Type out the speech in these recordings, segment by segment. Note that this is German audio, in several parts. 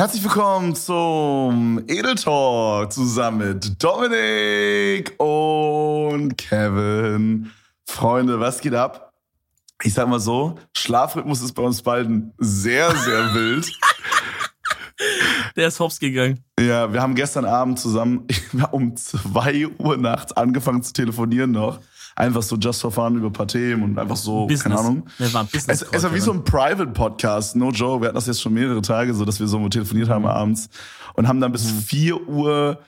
Herzlich willkommen zum Edel Talk zusammen mit Dominik und Kevin. Freunde, was geht ab? Ich sag mal so, Schlafrhythmus ist bei uns beiden sehr, sehr wild. Der ist hops gegangen. Ja, wir haben gestern Abend zusammen um zwei Uhr nachts angefangen zu telefonieren noch. Einfach so just for fun über ein paar Themen und einfach so, Business. keine Ahnung. Wir waren Business Es, es war wie so ein Private Podcast, no joke. Wir hatten das jetzt schon mehrere Tage, so dass wir so telefoniert haben abends und haben dann bis Mhm. 4 Uhr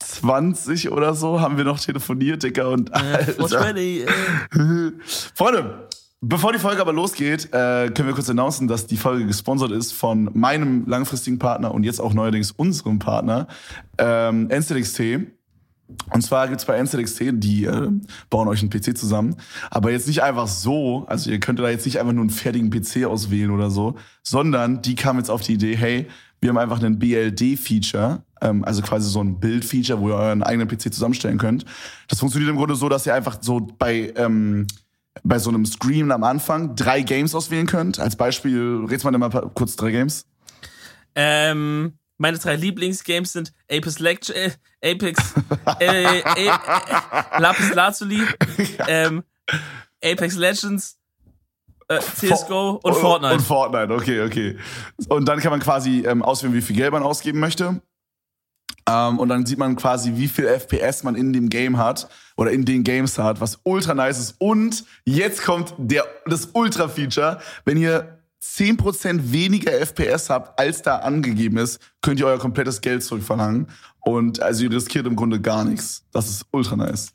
20 oder so haben wir noch telefoniert, Dicker. Und äh, Alter. 420, äh. Freunde, bevor die Folge aber losgeht, äh, können wir kurz announcen, dass die Folge gesponsert ist von meinem langfristigen Partner und jetzt auch neuerdings unserem Partner, ähm, NZXT. Und zwar gibt's bei NZXT, die äh, bauen euch einen PC zusammen, aber jetzt nicht einfach so, also ihr könnt da jetzt nicht einfach nur einen fertigen PC auswählen oder so, sondern die kamen jetzt auf die Idee, hey, wir haben einfach einen BLD-Feature, ähm, also quasi so ein Bild-Feature, wo ihr euren eigenen PC zusammenstellen könnt. Das funktioniert im Grunde so, dass ihr einfach so bei ähm, bei so einem Screen am Anfang drei Games auswählen könnt. Als Beispiel, red's mal mal kurz drei Games. Ähm, meine drei Lieblingsgames sind Apex Leg äh, Apex, äh, äh, äh, Lapis Lazuli, ähm, Apex Legends, äh, CSGO und Fortnite. Und Fortnite, okay, okay. Und dann kann man quasi ähm, auswählen, wie viel Geld man ausgeben möchte. Ähm, und dann sieht man quasi, wie viel FPS man in dem Game hat oder in den Games hat, was ultra nice ist. Und jetzt kommt der, das Ultra-Feature. Wenn ihr 10% weniger FPS habt, als da angegeben ist, könnt ihr euer komplettes Geld zurückverlangen. Und also ihr riskiert im Grunde gar nichts. Das ist ultra nice.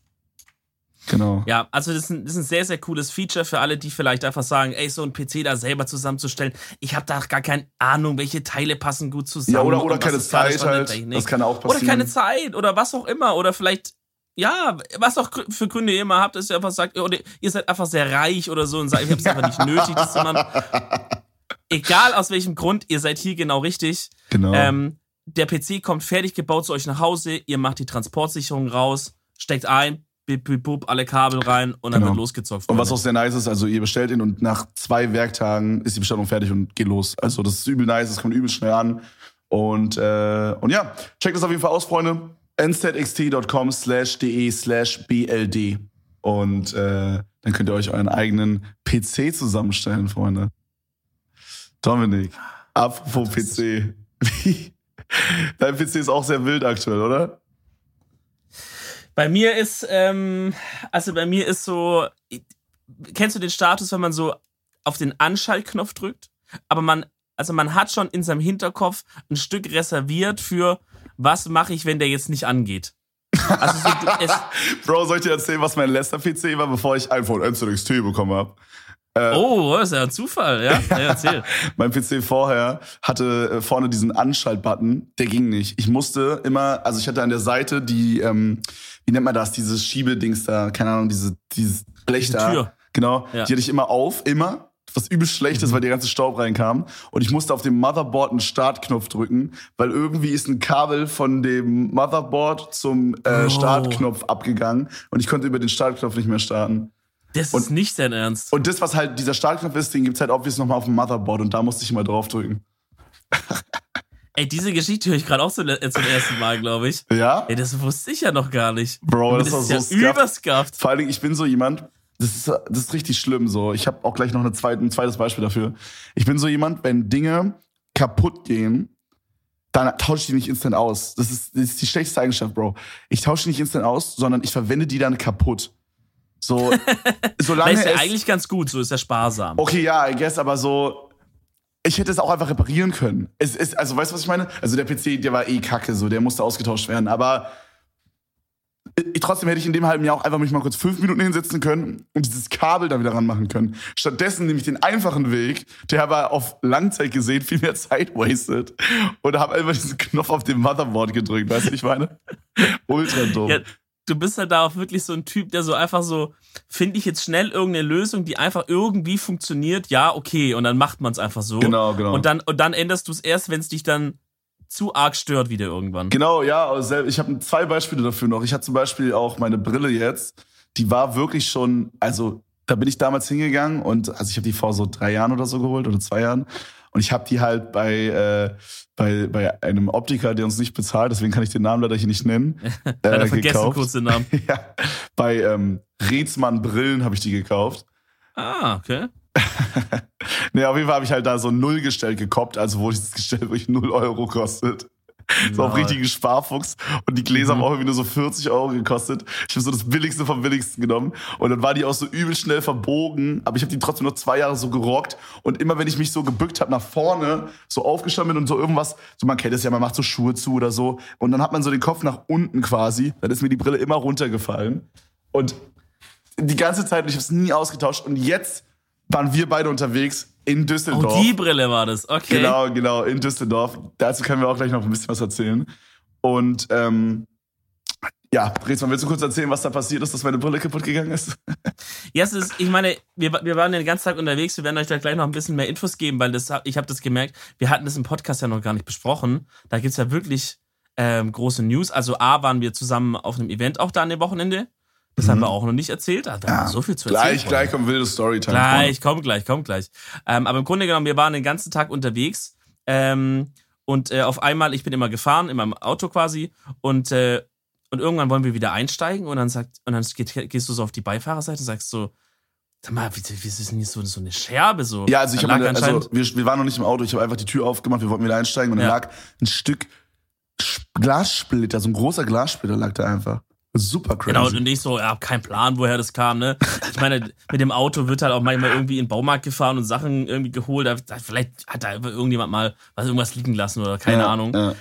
Genau. Ja, also das ist, ein, das ist ein sehr, sehr cooles Feature für alle, die vielleicht einfach sagen, ey, so ein PC da selber zusammenzustellen. Ich habe da gar keine Ahnung, welche Teile passen gut zusammen. Ja, oder, oder keine Zeit halt. Das kann auch Oder passieren. keine Zeit oder was auch immer. Oder vielleicht, ja, was auch für Gründe ihr immer habt, dass ihr einfach sagt, oder ihr seid einfach sehr reich oder so und sagt, ich hab's einfach nicht nötig, das zu machen. Egal aus welchem Grund, ihr seid hier genau richtig. Genau. Ähm, der PC kommt fertig gebaut zu euch nach Hause, ihr macht die Transportsicherung raus, steckt ein, bip, bip, bup, alle Kabel rein und dann Genau. wird losgezockt. Und was auch sehr nice ist, also ihr bestellt ihn und nach zwei Werktagen ist die Bestellung fertig und geht los. Also das ist übel nice, es kommt übel schnell an. Und, äh, und ja, checkt das auf jeden Fall aus, Freunde. nzxt.com slash de slash bld. Und äh, dann könnt ihr euch euren eigenen PC zusammenstellen, Freunde. Dominik, apropos PC. Wie? Dein PC ist auch sehr wild aktuell, oder? Bei mir ist, ähm, also bei mir ist so, kennst du den Status, wenn man so auf den Anschaltknopf drückt, aber man, also man hat schon in seinem Hinterkopf ein Stück reserviert für, was mache ich, wenn der jetzt nicht angeht. Also so, Bro, soll ich dir erzählen, was mein letzter PC war, bevor ich iPhone NZXT bekommen habe? oh, das ist ja ein Zufall, ja? ja erzähl. Mein PC vorher hatte äh, vorne diesen Anschaltbutton, der ging nicht. Ich musste immer, also ich hatte an der Seite die, ähm, wie nennt man das, dieses Schiebedings da, keine Ahnung, diese, dieses Blech Diese da. Tür. Genau, Ja. die hatte ich immer auf, immer. Was übel schlecht ist, weil der ganze Staub reinkam. Und ich musste auf dem Motherboard einen Startknopf drücken, weil irgendwie ist ein Kabel von dem Motherboard zum äh, Oh. Startknopf abgegangen und ich konnte über den Startknopf nicht mehr starten. Das ist nicht dein Ernst. Und das, was halt dieser Startknopf ist, den gibt's halt obvious nochmal auf dem Motherboard und da musste ich immer draufdrücken. Ey, diese Geschichte höre ich gerade auch zum, äh, zum ersten Mal, glaube ich. Ja? Ey, das wusste ich ja noch gar nicht. Bro, das, das war ist so ja scuffed. überscuffed. Vor allen Dingen, ich bin so jemand, das ist, das ist richtig schlimm so. Ich habe auch gleich noch eine zweite, ein zweites Beispiel dafür. Ich bin so jemand, wenn Dinge kaputt gehen, dann tausche ich die nicht instant aus. Das ist, das ist die schlechteste Eigenschaft, Bro. Ich tausche die nicht instant aus, sondern ich verwende die dann kaputt. So, solange Das ist ja es, eigentlich ganz gut, so ist ja sparsam. Okay, ja, I guess, aber so, ich hätte es auch einfach reparieren können. Es ist, also, weißt du, was ich meine? Also, der PC, der war eh kacke, so, der musste ausgetauscht werden, aber ich, trotzdem hätte ich in dem halben Jahr auch einfach mich mal kurz fünf Minuten hinsetzen können und dieses Kabel da wieder ranmachen können. Stattdessen nehme ich den einfachen Weg, der aber auf Langzeit gesehen viel mehr Zeit wasted und habe einfach diesen Knopf auf dem Motherboard gedrückt, weißt du, ich meine? Ultra dumm. Ja, du bist halt da auch wirklich so ein Typ, der so einfach so, finde ich jetzt schnell irgendeine Lösung, die einfach irgendwie funktioniert, ja, okay, und dann macht man es einfach so. Genau, genau. Und dann, und dann änderst du es erst, wenn es dich dann zu arg stört wieder irgendwann. Genau, ja, ich habe zwei Beispiele dafür noch. Ich hatte zum Beispiel auch meine Brille jetzt, die war wirklich schon, also da bin ich damals hingegangen und also ich habe die vor so drei Jahren oder so geholt oder zwei Jahren. Und ich habe die halt bei, äh, bei, bei einem Optiker, der uns nicht bezahlt, deswegen kann ich den Namen leider hier nicht nennen. Leider äh, vergessen gekauft. kurz den Namen. ja, bei ähm, Reetzmann Brillen habe ich die gekauft. Ah, okay. nee, auf jeden Fall habe ich halt da so ein Nullgestell gekoppt, also wo dieses Gestell wirklich 0 Euro kostet. So auf richtigen Sparfuchs. Und die Gläser Mhm. haben auch irgendwie nur so 40 Euro gekostet. Ich habe so das Billigste vom Billigsten genommen. Und dann war die auch so übel schnell verbogen. Aber ich habe die trotzdem noch zwei Jahre so gerockt. Und immer wenn ich mich so gebückt habe nach vorne, so aufgestanden bin und so irgendwas, so man kennt es ja, man macht so Schuhe zu oder so. Und dann hat man so den Kopf nach unten quasi. Dann ist mir die Brille immer runtergefallen. Und die ganze Zeit, und ich habe es nie ausgetauscht. Und jetzt waren wir beide unterwegs in Düsseldorf. Oh, die Brille war das. Okay. Genau, genau, in Düsseldorf. Dazu können wir auch gleich noch ein bisschen was erzählen. Und ähm, ja, Rätsel, willst du kurz erzählen, was da passiert ist, dass meine Brille kaputt gegangen ist? Ja, es ist, ich meine, wir, wir waren den ganzen Tag unterwegs. Wir werden euch da gleich noch ein bisschen mehr Infos geben, weil das, ich habe das gemerkt. Wir hatten das im Podcast ja noch gar nicht besprochen. Da gibt's ja wirklich ähm, große News. Also A, waren wir zusammen auf einem Event auch da an dem Wochenende. Das haben wir auch noch nicht erzählt. Da wir so viel zu erzählen. Mhm. Gleich, gleich kommt wilde Storytime. Gleich, komm gleich, komm gleich. Ähm, aber im Grunde genommen, wir waren den ganzen Tag unterwegs ähm, und äh, auf einmal, ich bin immer gefahren, in meinem Auto quasi und, äh, und irgendwann wollen wir wieder einsteigen und dann sagt, und dann geht, gehst du so auf die Beifahrerseite und sagst so, sag mal, wie, wie ist denn hier so, so eine Scherbe so? Ja, also ich habe also wir, wir waren noch nicht im Auto, ich habe einfach die Tür aufgemacht, wir wollten wieder einsteigen und dann Ja. lag ein Stück Glassplitter, so ein großer Glassplitter lag da einfach. Super crazy. Genau, und ich so, ja, hab keinen Plan, woher das kam, ne? Ich meine, mit dem Auto wird halt auch manchmal irgendwie in den Baumarkt gefahren und Sachen irgendwie geholt. Vielleicht hat da irgendjemand mal was irgendwas liegen lassen oder keine ja, Ahnung. Ja.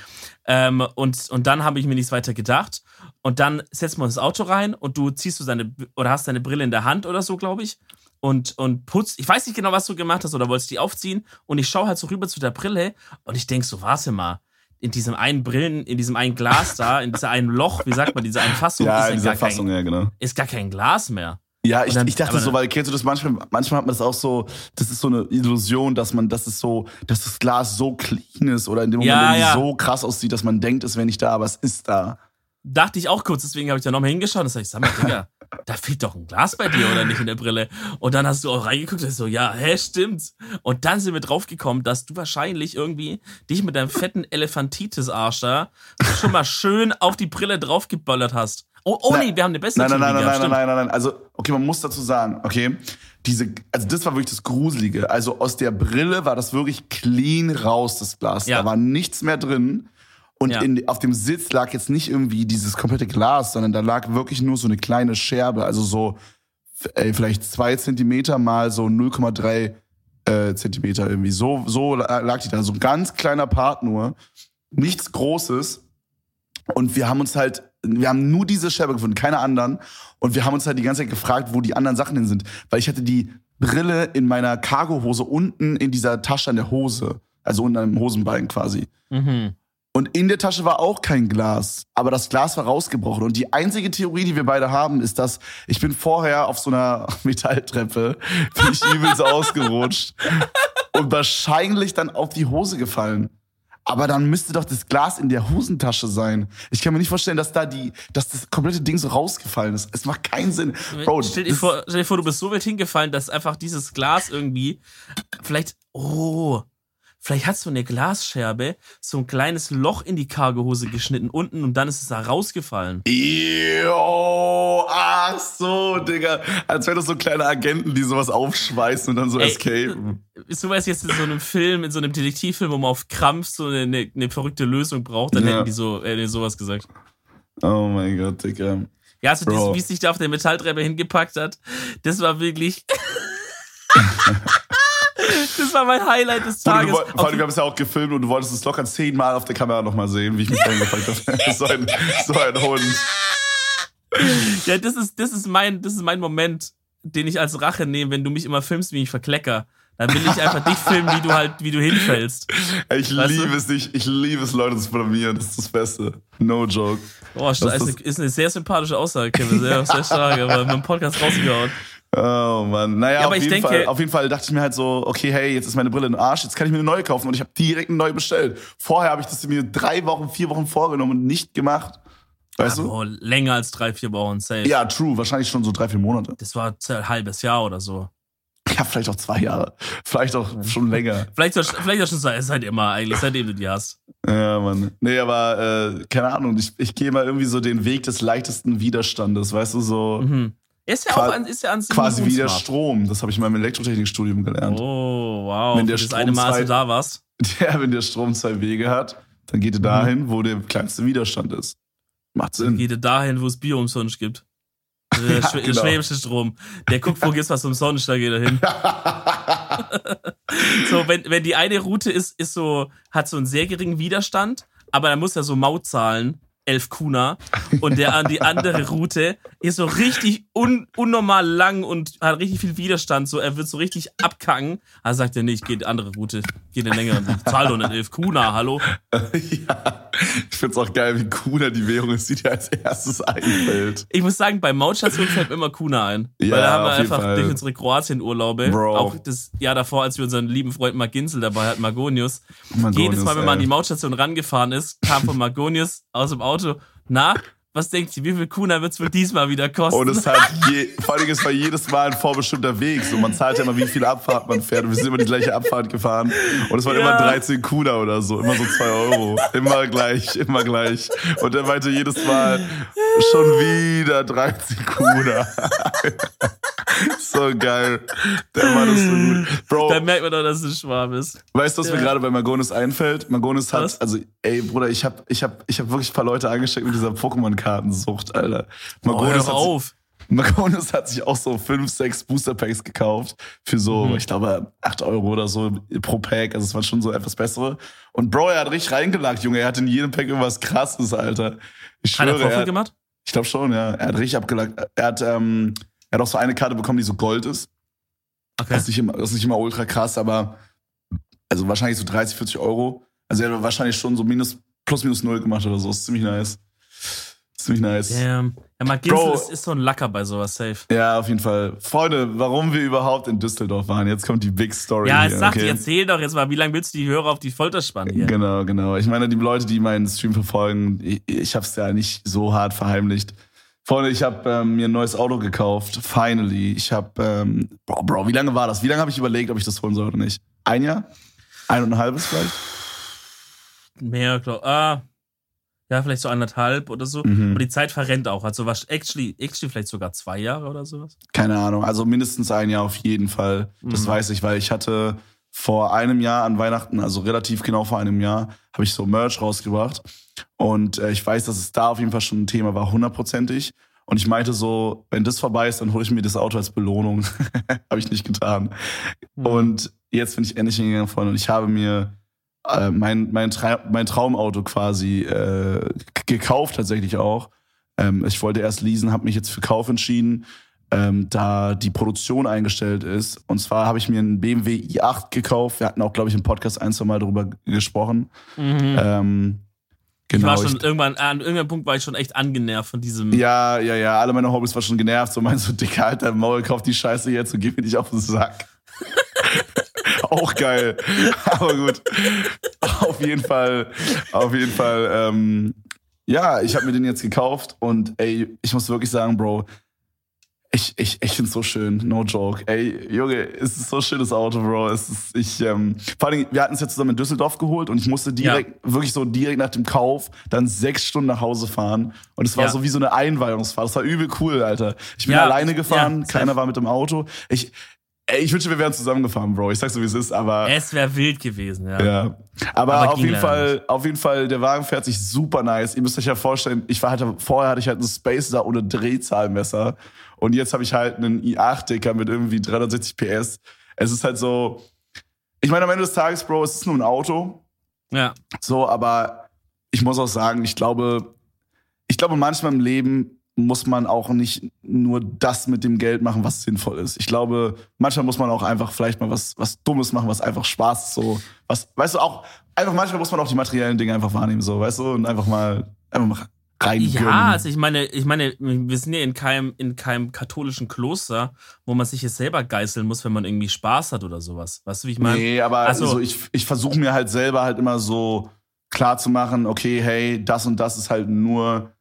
Ähm, und, und dann habe ich mir nichts weiter gedacht. Und dann wir uns ins Auto rein und du ziehst du deine oder hast deine Brille in der Hand oder so, glaube ich. Und, und putzt. Ich weiß nicht genau, was du gemacht hast oder wolltest die aufziehen. Und ich schaue halt so rüber zu der Brille und ich denk so, warte mal. In diesem einen Brillen, in diesem einen Glas da, in dieser einen Loch, wie sagt man, dieser einen Fassung, Ja, ist, in dieser gar Fassung, kein, ja, genau. ist gar kein Glas mehr. Ja, ich, dann- ich dachte so, weil kennst du das manchmal, manchmal hat man das auch so, das ist so eine Illusion, dass man, das ist so, dass das Glas so clean ist oder in dem Moment Ja, irgendwie ja. so krass aussieht, dass man denkt, es wäre nicht da, aber es ist da. Dachte ich auch kurz, deswegen habe ich da nochmal hingeschaut und sag ich, sag mal, Digga, da fehlt doch ein Glas bei dir oder nicht in der Brille. Und dann hast du auch reingeguckt und so, ja, hä, stimmt. Und dann sind wir draufgekommen, dass du wahrscheinlich irgendwie dich mit deinem fetten Elefantitis-Arsch da schon mal schön auf die Brille draufgeböllert hast. Oh, oh Nein. nee, wir haben eine bessere Nein, nein, nein, nein, nein, nein, nein, nein. Also, okay, man muss dazu sagen, okay, diese, also das war wirklich das Gruselige. Also aus der Brille war das wirklich clean raus, das Glas. Ja. Da war nichts mehr drin. Und Ja. in, auf dem Sitz lag jetzt nicht irgendwie dieses komplette Glas, sondern da lag wirklich nur so eine kleine Scherbe, also so ey, vielleicht zwei Zentimeter mal so 0,3 äh, Zentimeter irgendwie. So, so la- lag die da. So ein ganz kleiner Part nur. Nichts Großes. Und wir haben uns halt, wir haben nur diese Scherbe gefunden, keine anderen. Und wir haben uns halt die ganze Zeit gefragt, wo die anderen Sachen hin sind. Weil ich hatte die Brille in meiner Cargohose unten in dieser Tasche an der Hose. Also unten am Hosenbein quasi. Mhm. Und in der Tasche war auch kein Glas. Aber das Glas war rausgebrochen. Und die einzige Theorie, die wir beide haben, ist, dass ich bin vorher auf so einer Metalltreppe, bin ich übelst ausgerutscht und wahrscheinlich dann auf die Hose gefallen. Aber dann müsste doch das Glas in der Hosentasche sein. Ich kann mir nicht vorstellen, dass da die, dass das komplette Ding so rausgefallen ist. Es macht keinen Sinn. Bro, stell, dir vor, stell dir vor, du bist so weit hingefallen, dass einfach dieses Glas irgendwie vielleicht, oh, vielleicht hast du eine Glasscherbe, so ein kleines Loch in die Cargohose geschnitten unten und dann ist es da rausgefallen. Yo, ach so, Digga. Als wären das so kleine Agenten, die sowas aufschweißen und dann so Ey, escapen. So was jetzt in so einem Film, in so einem Detektivfilm, wo man auf Krampf so eine, eine, verrückte Lösung braucht, dann Ja. hätten die so äh, sowas gesagt. Oh mein Gott, Digga. Ja, also wie es sich da auf der Metalltreppe hingepackt hat, das war wirklich. das war mein Highlight des du, Tages. vor allem, wir haben es ja auch gefilmt und du wolltest es locker zehnmal auf der Kamera nochmal sehen, wie ich mich eingepackt habe. so, ein, so ein Hund. Ja, das ist, das ist mein, das ist mein Moment, den ich als Rache nehme, wenn du mich immer filmst, wie ich verklecker. Dann will ich einfach dich filmen, wie du halt, wie du hinfällst. Ich Weißt du? liebe es nicht. Ich liebe es, Leute zu blamieren. Das ist das Beste. No joke. Boah, ist, eine, ist eine sehr sympathische Aussage, Kevin. Sehr, sehr stark, aber mit dem Podcast rausgehauen. Oh Mann. Naja, Ja, auf, jeden denke- Fall, auf jeden Fall dachte ich mir halt so, okay, hey, jetzt ist meine Brille im Arsch, jetzt kann ich mir eine neue kaufen. Und ich habe direkt eine neue bestellt. Vorher habe ich das mir drei Wochen, vier Wochen vorgenommen und nicht gemacht. Weißt du? Oh, länger als drei, vier Wochen, safe. Ja, true. Wahrscheinlich schon so drei, vier Monate. Das war ein halbes Jahr oder so. Ja, vielleicht auch zwei Jahre. Vielleicht auch schon länger. Vielleicht, auch- vielleicht auch schon seit, seit immer eigentlich, seitdem du die hast. Ja, Mann. Nee, aber äh, keine Ahnung, ich, ich gehe mal irgendwie so den Weg des leichtesten Widerstandes, weißt du, so Mhm. Ist ja Qua- auch an, ist ja an sich quasi wie der. Strom. Das habe ich mal im Elektrotechnikstudium gelernt. Oh, wow. Wenn der eine Strom Mal, als zwei- da warst. Ja, wenn der Strom zwei Wege hat, dann geht er dahin, wo der kleinste Widerstand ist. Macht Sinn. Geht er dahin, wo es Bier umsonst gibt. Der, Ja, Schw- genau. schwäbische Strom. Der guckt, wo gibt's was umsonst, da geht er hin. So, wenn, wenn die eine Route ist, ist so, hat so einen sehr geringen Widerstand, aber da muss er so Maut zahlen, 11 Kuna. Und der an die andere Route ist so richtig un, unnormal lang und hat richtig viel Widerstand. So, er wird so richtig abkacken. Also sagt er, nee, ich gehe die andere Route, gehe den längeren Weg. Zahl doch nicht 11 Kuna, hallo? ja, ich find's auch geil, wie Kuna die Währung ist, die dir als erstes einfällt. Ich muss sagen, bei Mautstation fällt mir immer Kuna ein. Ja, Weil da haben wir einfach Fall. durch unsere Kroatien-Urlaube, auch das Jahr davor, als wir unseren lieben Freund Marginzel dabei hatten, Magonius, Magonius, jedes Mal, wenn man an ey. die Mautstation rangefahren ist, kam von Magonius aus dem Auto, na, was denkt ihr, wie viel Kuna wird's wohl diesmal wieder kosten? Und es hat je, vor allem es war jedes Mal ein vorbestimmter Weg. So, man zahlt ja immer, wie viele Abfahrt man fährt. Und wir sind immer die gleiche Abfahrt gefahren. Und es waren Ja. immer 13 Kuna oder so. Immer so 2 Euro. Immer gleich, immer gleich. Und er meinte jedes Mal, schon wieder 13 Kuna. so geil. Der Mann ist so gut. Bro, da merkt man doch, dass es ein Schwab ist. Weißt du, was mir Ja. gerade bei Magonis einfällt? Magonis hat, Was? also, ey, Bruder, ich hab, ich hab, ich hab wirklich ein paar Leute angesteckt mit dieser Pokémon-Kartensucht, Alter. Oh, hat, sich- auf. Magonis hat sich auch so fünf, sechs Booster-Packs gekauft für so, Mhm. ich glaube, acht Euro oder so pro Pack. Also, es waren schon so etwas bessere. Und Bro, er hat richtig reingelagt, Junge. Er hat in jedem Pack irgendwas krasses, Alter. Ich Hat er schwöre, Vorfall er hat, gemacht? ich glaube schon, ja. Er hat richtig abgelagt. Er hat, ähm, er hat auch so eine Karte bekommen, die so Gold ist. Okay. Das ist nicht immer, das ist nicht immer ultra krass, aber also wahrscheinlich so 30, 40 Euro. Also er hat wahrscheinlich schon so minus, plus minus null gemacht oder so. Ist ziemlich nice. Ziemlich nice. Damn. Ja, Marginzel Bro. ist, ist so ein Lacker bei sowas, safe. Ja, auf jeden Fall. Freunde, warum wir überhaupt in Düsseldorf waren. Jetzt kommt die Big Story. Ja, jetzt sag okay? erzähl doch jetzt mal, wie lange willst du die Hörer auf die Folter spannen hier? Genau, genau. Ich meine, die Leute, die meinen Stream verfolgen, ich, ich habe es ja nicht so hart verheimlicht. Freunde, ich habe ähm, mir ein neues Auto gekauft. Finally. Ich habe, ähm, Bro, Bro, wie lange war das? Wie lange habe ich überlegt, ob ich das holen soll oder nicht? Ein Jahr? Ein und ein halbes vielleicht? Mehr, glaub, ah, ja, vielleicht so anderthalb oder so. Mhm. Aber die Zeit verrennt auch. Also was actually, actually vielleicht sogar zwei Jahre oder sowas. Keine Ahnung. Also mindestens ein Jahr auf jeden Fall. Das Mhm. weiß ich, weil ich hatte vor einem Jahr an Weihnachten, also relativ genau vor einem Jahr, habe ich so Merch rausgebracht. Und äh, ich weiß, dass es da auf jeden Fall schon ein Thema war, hundertprozentig. Und ich meinte so, wenn das vorbei ist, dann hole ich mir das Auto als Belohnung. habe ich nicht getan. Mhm. Und jetzt bin ich endlich hingegangen, Freunde, und ich habe mir äh, mein, mein, Tra mein Traumauto quasi äh, gekauft, tatsächlich auch. Ähm, ich wollte erst leasen, habe mich jetzt für Kauf entschieden, ähm, da die Produktion eingestellt ist. Und zwar habe ich mir einen BMW i8 gekauft. Wir hatten auch, glaube ich, im Podcast ein, zwei Mal darüber gesprochen. Mhm. Ähm, ich genau. war schon ich- irgendwann, an irgendeinem Punkt war ich schon echt angenervt von diesem. ja, ja, ja, alle meine Hobbys waren schon genervt. So meinst so, Dicker, dein Maul, kauf die Scheiße jetzt und gib mir nicht auf den Sack. Auch geil. Aber gut. Auf jeden Fall, auf jeden Fall, ähm, ja, ich habe mir den jetzt gekauft und ey, ich muss wirklich sagen, Bro, ich, ich, ich find's so schön, no joke. Ey, Junge, es ist so schönes Auto, Bro. Es ist, ich, ähm, vor allem, wir hatten es jetzt zusammen in Düsseldorf geholt und ich musste direkt, wirklich so direkt nach dem Kauf, dann sechs Stunden nach Hause fahren. Und es war Ja. so wie so eine Einweihungsfahrt. Das war übel cool, Alter. Ich bin Ja, alleine gefahren, ja, keiner war mit dem Auto. Ich, ey, ich wünschte, wir wären zusammengefahren, Bro. Ich sag's so, wie es ist, aber. Es wäre wild gewesen, ja. Ja. Aber, Aber auf jeden Fall, auf jeden Fall, der Wagen fährt sich super nice. Ihr müsst euch ja vorstellen, ich war halt, vorher hatte ich halt einen Space da ohne Drehzahlmesser. Und jetzt habe ich halt einen i8-Dicker mit irgendwie 360 PS. Es ist halt so, ich meine, am Ende des Tages, Bro, es ist nur ein Auto. Ja. So, aber ich muss auch sagen, ich glaube, ich glaube, manchmal im Leben muss man auch nicht nur das mit dem Geld machen, was sinnvoll ist. Ich glaube, manchmal muss man auch einfach vielleicht mal was, was Dummes machen, was einfach Spaß so, was, weißt du, auch, einfach manchmal muss man auch die materiellen Dinge einfach wahrnehmen, so, weißt du, und einfach mal, einfach mal rein Ja, also ich meine, ich meine, wir sind ja in keinem, in keinem katholischen Kloster, wo man sich jetzt selber geißeln muss, wenn man irgendwie Spaß hat oder sowas. Weißt du, wie ich meine? Nee, aber Also- also ich, ich versuche mir halt selber halt immer so klar zu machen, okay, hey, das und das ist halt nur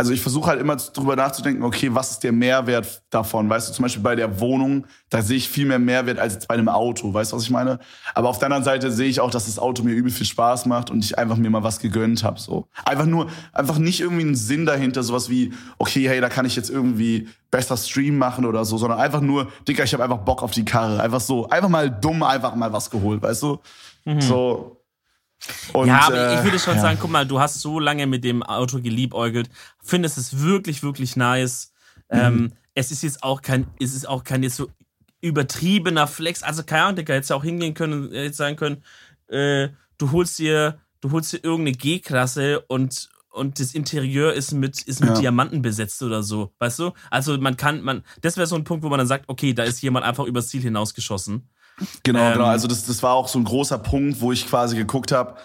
also ich versuche halt immer drüber nachzudenken, okay, was ist der Mehrwert davon? Weißt du, zum Beispiel bei der Wohnung, da sehe ich viel mehr Mehrwert als bei einem Auto, weißt du, was ich meine? Aber auf der anderen Seite sehe ich auch, dass das Auto mir übel viel Spaß macht und ich einfach mir mal was gegönnt habe. So. Einfach nur, einfach nicht irgendwie einen Sinn dahinter, sowas wie, okay, hey, da kann ich jetzt irgendwie besser Stream machen oder so, sondern einfach nur, Dicker, ich habe einfach Bock auf die Karre. Einfach so, einfach mal dumm, einfach mal was geholt, weißt du? Mhm. So, und, ja, aber äh, ich würde schon ja. sagen, guck mal, du hast so lange mit dem Auto geliebäugelt, findest es wirklich, wirklich nice. Mhm. Ähm, es ist jetzt auch kein, es ist auch kein jetzt so übertriebener Flex. Also keine Ahnung, Digga, hättest ja auch hingehen können, jetzt sagen können, äh, du holst dir, du holst dir irgendeine G-Klasse und und das Interieur ist mit, ist mit ja. Diamanten besetzt oder so, weißt du? Also man kann, man, das wäre so ein Punkt, wo man dann sagt, okay, da ist jemand einfach übers Ziel hinausgeschossen. Genau, ähm, genau. Also das, das war auch so ein großer Punkt, wo ich quasi geguckt habe,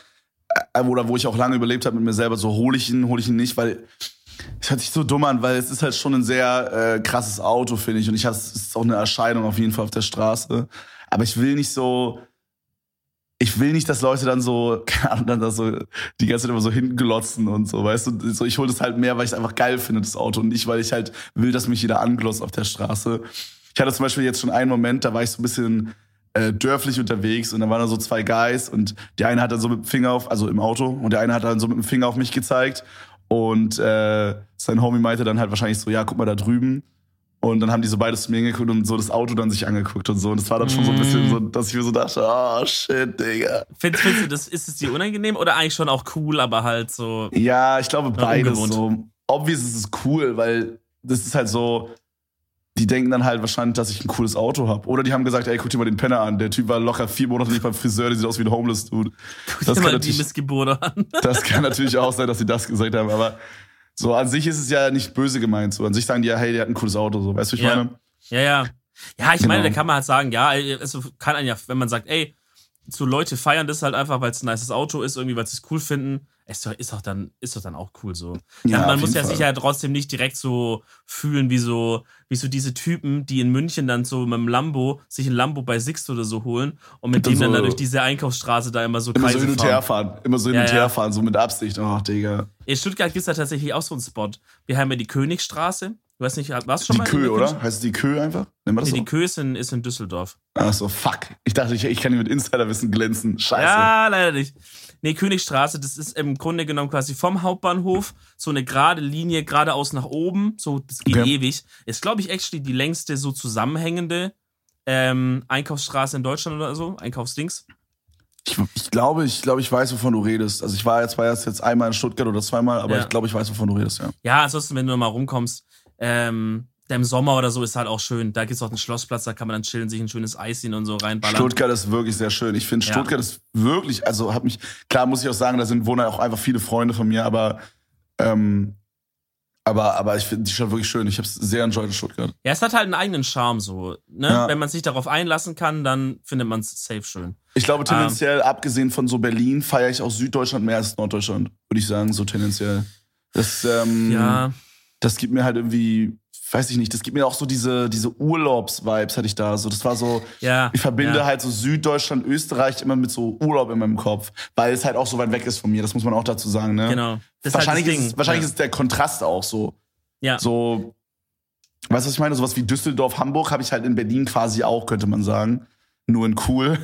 äh, oder wo ich auch lange überlebt habe mit mir selber, so hole ich ihn, hole ich ihn nicht, weil es hört sich so dumm an, weil es ist halt schon ein sehr äh, krasses Auto, finde ich. Und ich es ist auch eine Erscheinung auf jeden Fall auf der Straße. Aber ich will nicht so, ich will nicht, dass Leute dann so, keine Ahnung, dann da so die ganze Zeit immer so hinten glotzen und so, weißt du? So, ich hole das halt mehr, weil ich es einfach geil finde, das Auto. Und nicht, weil ich halt will, dass mich jeder anglotzt auf der Straße. Ich hatte zum Beispiel jetzt schon einen Moment, da war ich so ein bisschen äh, dörflich unterwegs und da waren da so zwei Guys und die eine hat dann so mit dem Finger auf, also im Auto, und der eine hat dann so mit dem Finger auf mich gezeigt und äh, sein Homie meinte dann halt wahrscheinlich so, ja, guck mal da drüben. Und dann haben die so beides zu mir angeguckt und so das Auto dann sich angeguckt und so. Und das war dann schon so ein bisschen so, dass ich mir so dachte, oh shit, Digga. Findest, findest du, das, ist es dir unangenehm oder eigentlich schon auch cool, aber halt so. Ja, ich glaube beides so. Obvious ist es cool, weil das ist halt so, die denken dann halt wahrscheinlich, dass ich ein cooles Auto habe. Oder die haben gesagt, ey, guck dir mal den Penner an. Der Typ war locker vier Monate nicht beim Friseur, der sieht aus wie ein Homeless Dude. Guck das dir mal die Missgeburt an. das kann natürlich auch sein, dass sie das gesagt haben. Aber so an sich ist es ja nicht böse gemeint. So an sich sagen die ja, hey, der hat ein cooles Auto. So, weißt du, ich ja. meine? Ja, ja. Ja, ich genau. meine, da kann man halt sagen, ja, also kann einen ja, wenn man sagt, ey, so Leute feiern das halt einfach, weil es ein nices Auto ist, irgendwie, weil sie es cool finden. Ist doch, ist doch dann, ist doch dann auch cool so. Ja, man, man muss ja Fall. sich ja trotzdem nicht direkt so fühlen wie so, wie so diese Typen, die in München dann so mit dem Lambo, sich ein Lambo bei Sixt oder so holen und mit dem so, dann da durch diese Einkaufsstraße da immer so Immer so hin und her fahren. Immer so hin ja, und her fahren, so mit Absicht. Ach, Digga. In Stuttgart gibt es da tatsächlich auch so einen Spot. Wir haben ja die Königstraße. Du weißt nicht, warst du schon die mal? Die Kö, oder? Heißt es die Kö einfach? Nennen wir das nee, so? die Kö ist in, ist in Düsseldorf. Ach so, fuck. Ich dachte, ich, ich kann hier mit Insiderwissen glänzen. Scheiße. Ja, leider nicht. Nee, Königstraße, das ist im Grunde genommen quasi vom Hauptbahnhof so eine gerade Linie geradeaus nach oben. So, das geht okay. ewig. Ist, glaube ich, actually die längste so zusammenhängende ähm, Einkaufsstraße in Deutschland oder so. Einkaufsdings. Ich, ich, glaube, ich glaube, ich weiß, wovon du redest. Also ich war jetzt, war jetzt einmal in Stuttgart oder zweimal, aber ja. ich glaube, ich weiß, wovon du redest, ja. Ja, ansonsten, wenn du nochmal rumkommst, ähm, im Sommer oder so ist halt auch schön. Da gibt es auch einen Schlossplatz, da kann man dann chillen, sich ein schönes Eis ziehen und so reinballern. Stuttgart ist wirklich sehr schön. Ich finde, Stuttgart ja. ist wirklich, also hat mich, klar muss ich auch sagen, da sind wohnen auch einfach viele Freunde von mir, aber ähm, aber, aber ich finde die Stadt wirklich schön. Ich habe es sehr enjoyed in Stuttgart. Ja, es hat halt einen eigenen Charme so. Ne? Ja. Wenn man sich darauf einlassen kann, dann findet man es safe schön. Ich glaube tendenziell, ähm, abgesehen von so Berlin, feiere ich auch Süddeutschland mehr als Norddeutschland, würde ich sagen, so tendenziell. Das, ähm, ja. das gibt mir halt irgendwie weiß ich nicht, das gibt mir auch so diese, diese Urlaubs-Vibes, hatte ich da. So, das war so, ja, ich verbinde ja. halt so Süddeutschland, Österreich immer mit so Urlaub in meinem Kopf, weil es halt auch so weit weg ist von mir, das muss man auch dazu sagen, ne? Genau. Das wahrscheinlich halt ist, wahrscheinlich ja. ist der Kontrast auch so. Ja. So, weißt du, was ich meine? Sowas wie Düsseldorf, Hamburg habe ich halt in Berlin quasi auch, könnte man sagen. Nur in cool.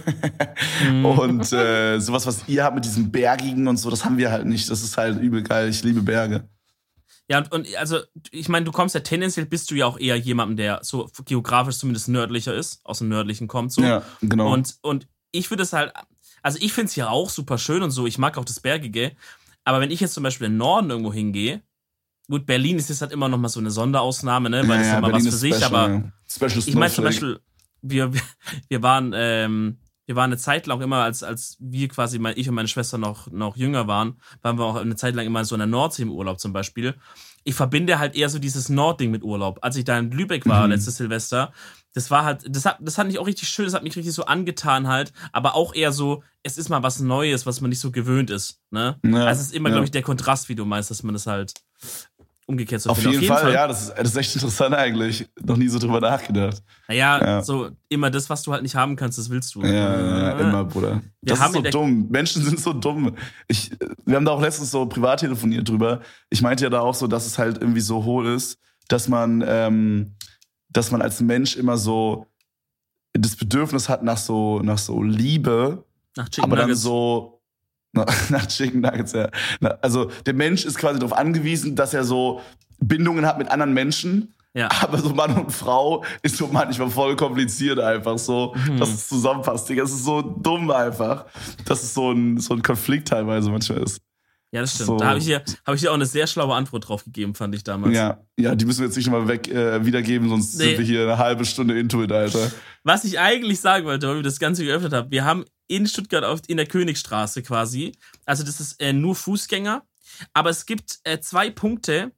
mhm. Und äh, sowas, was ihr habt mit diesem Bergigen und so, das haben wir halt nicht. Das ist halt übel geil. Ich liebe Berge. Ja, und, und also, ich meine, du kommst ja tendenziell, bist du ja auch eher jemandem, der so geografisch zumindest nördlicher ist, aus dem Nördlichen kommt so. Ja, genau. Und, und ich würde es halt, also ich finde es hier auch super schön und so, ich mag auch das Bergige, aber wenn ich jetzt zum Beispiel in den Norden irgendwo hingehe, gut, Berlin ist jetzt halt immer noch mal so eine Sonderausnahme, ne, weil ja, das ist ja, immer was für sich, special, aber special ich meine zum Beispiel, wir, wir waren, ähm, wir waren eine Zeit lang immer, als, als wir quasi, mein, ich und meine Schwester noch, noch jünger waren, waren wir auch eine Zeit lang immer so in der Nordsee im Urlaub zum Beispiel. Ich verbinde halt eher so dieses Nordding mit Urlaub. Als ich da in Lübeck war, mhm. letztes Silvester, das war halt, das hat, das hat mich auch richtig schön, das hat mich richtig so angetan halt, aber auch eher so, es ist mal was Neues, was man nicht so gewöhnt ist, ne? Ja, also es ist immer, ja. glaube ich, der Kontrast, wie du meinst, dass man das halt umgekehrt zu Auf finden. jeden, Fall, ja, das ist, das ist echt interessant eigentlich. Noch nie so drüber nachgedacht. Naja, Ja. so immer das, was du halt nicht haben kannst, das willst du. Ja, ja, ja, immer, Bruder. Wir das ist so dumm. Menschen sind so dumm. Ich, wir haben da auch letztens so privat telefoniert drüber. Ich meinte ja da auch so, dass es halt irgendwie so hohl ist, dass man, ähm, dass man als Mensch immer so das Bedürfnis hat nach so, nach so Liebe, Nach aber dann so nach, Chicken Nuggets, ja. Also der Mensch ist quasi darauf angewiesen, dass er so Bindungen hat mit anderen Menschen. Ja. Aber so Mann und Frau ist so manchmal voll kompliziert einfach so, Mhm. dass es zusammenpasst. Digga, es ist so dumm einfach, dass es so ein, so ein Konflikt teilweise manchmal ist. Ja, das stimmt. So. Da habe ich, dir- hab ich dir auch eine sehr schlaue Antwort drauf gegeben, fand ich damals. Ja, ja, die müssen wir jetzt nicht nochmal weg äh, wiedergeben, sonst Nee. sind wir hier eine halbe Stunde into it, Alter. Was ich eigentlich sagen wollte, weil wir das Ganze geöffnet haben, wir haben in Stuttgart auf, in der Königstraße quasi, also das ist äh, nur Fußgänger, aber es gibt äh, zwei Punkte,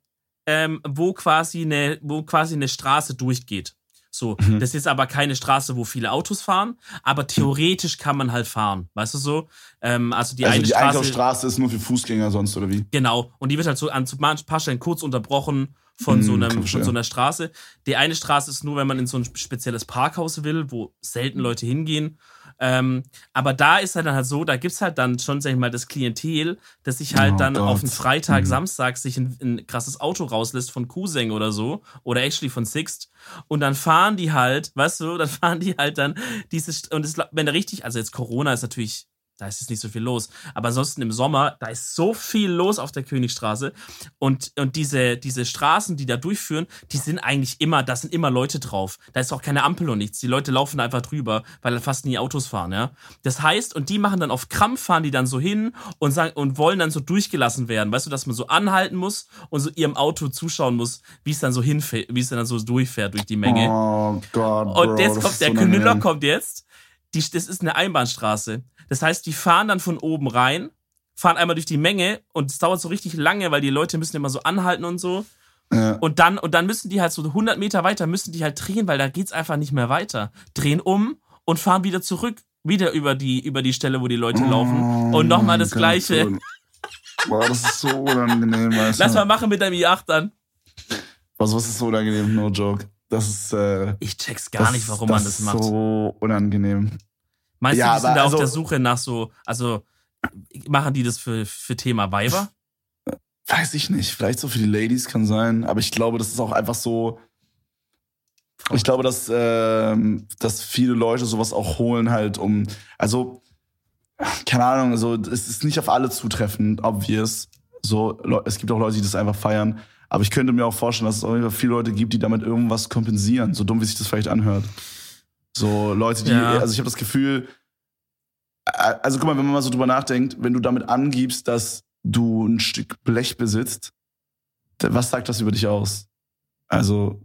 ähm, wo, quasi eine, wo quasi eine Straße durchgeht. So, Mhm. das ist aber keine Straße, wo viele Autos fahren, aber theoretisch kann man halt fahren, weißt du so? Ähm, also die also eine die Straße, Einkaufsstraße ist nur für Fußgänger sonst, oder wie? Genau. Und die wird halt so an manchen paar Stellen kurz unterbrochen von, Hm, so, einem, von verstehen. so einer Straße. Die eine Straße ist nur, wenn man in so ein spezielles Parkhaus will, wo selten Leute hingehen. Ähm, aber da ist halt dann halt so, da gibt's halt dann schon, sag ich mal, das Klientel, das sich halt Oh dann Gott. auf einen Freitag, Mhm. Samstag sich ein, ein krasses Auto rauslässt von Kuseng oder so. Oder actually von Sixt. Und dann fahren die halt, weißt du, dann fahren die halt dann dieses, und das, wenn da richtig, also jetzt Corona ist natürlich, da ist jetzt nicht so viel los. Aber ansonsten im Sommer, da ist so viel los auf der Königstraße. Und, und diese, diese Straßen, die da durchführen, die sind eigentlich immer, da sind immer Leute drauf. Da ist auch keine Ampel und nichts. Die Leute laufen da einfach drüber, weil da fast nie Autos fahren, ja. Das heißt, und die machen dann auf Krampf, fahren die dann so hin und sagen, und wollen dann so durchgelassen werden. Weißt du, dass man so anhalten muss und so ihrem Auto zuschauen muss, wie es dann so hinfährt, wie es dann so durchfährt durch die Menge. Oh Gott, Bro, Und jetzt kommt der so Knüller kommt jetzt. Die, das ist eine Einbahnstraße. Das heißt, die fahren dann von oben rein, fahren einmal durch die Menge und es dauert so richtig lange, weil die Leute müssen immer so anhalten und so. Ja. Und dann, und dann müssen die halt so 100 Meter weiter, müssen die halt drehen, weil da geht's einfach nicht mehr weiter. Drehen um und fahren wieder zurück, wieder über die, über die Stelle, wo die Leute laufen. Und nochmal das Oh, Gleiche. Boah, das ist so unangenehm, weißt Lass mal machen mit deinem i8 dann. Was, was ist so unangenehm? No joke. Das ist, äh, Ich check's gar das, nicht, warum man das ist macht. so unangenehm. Meinst Ja, du, die sind da auf also- der Suche nach so, also machen die das für, für Thema Weiber? Weiß ich nicht. Vielleicht so für die Ladies kann sein. Aber ich glaube, das ist auch einfach so. Ich glaube, dass, ähm, dass viele Leute sowas auch holen halt um. Also, keine Ahnung, also es ist nicht auf alle zutreffend, obvious. So, es gibt auch Leute, die das einfach feiern. Aber ich könnte mir auch vorstellen, dass es auch viele Leute gibt, die damit irgendwas kompensieren. So dumm, wie sich das vielleicht anhört. So Leute, die, Ja. also ich habe das Gefühl, also guck mal, wenn man mal so drüber nachdenkt, wenn du damit angibst, dass du ein Stück Blech besitzt, was sagt das über dich aus? Also,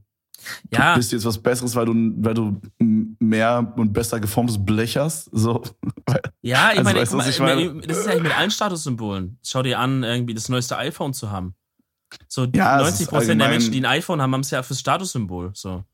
Ja, bist du jetzt was Besseres, weil du, weil du mehr und besser geformtes Blech hast? So. ja, ich Also, meine, weißt ich meine? das ist ja mit allen Statussymbolen. Schau dir an, irgendwie das neueste iPhone zu haben. So Ja, es 90 ist Prozent der Menschen, die ein iPhone haben, haben es ja fürs Statussymbol. So.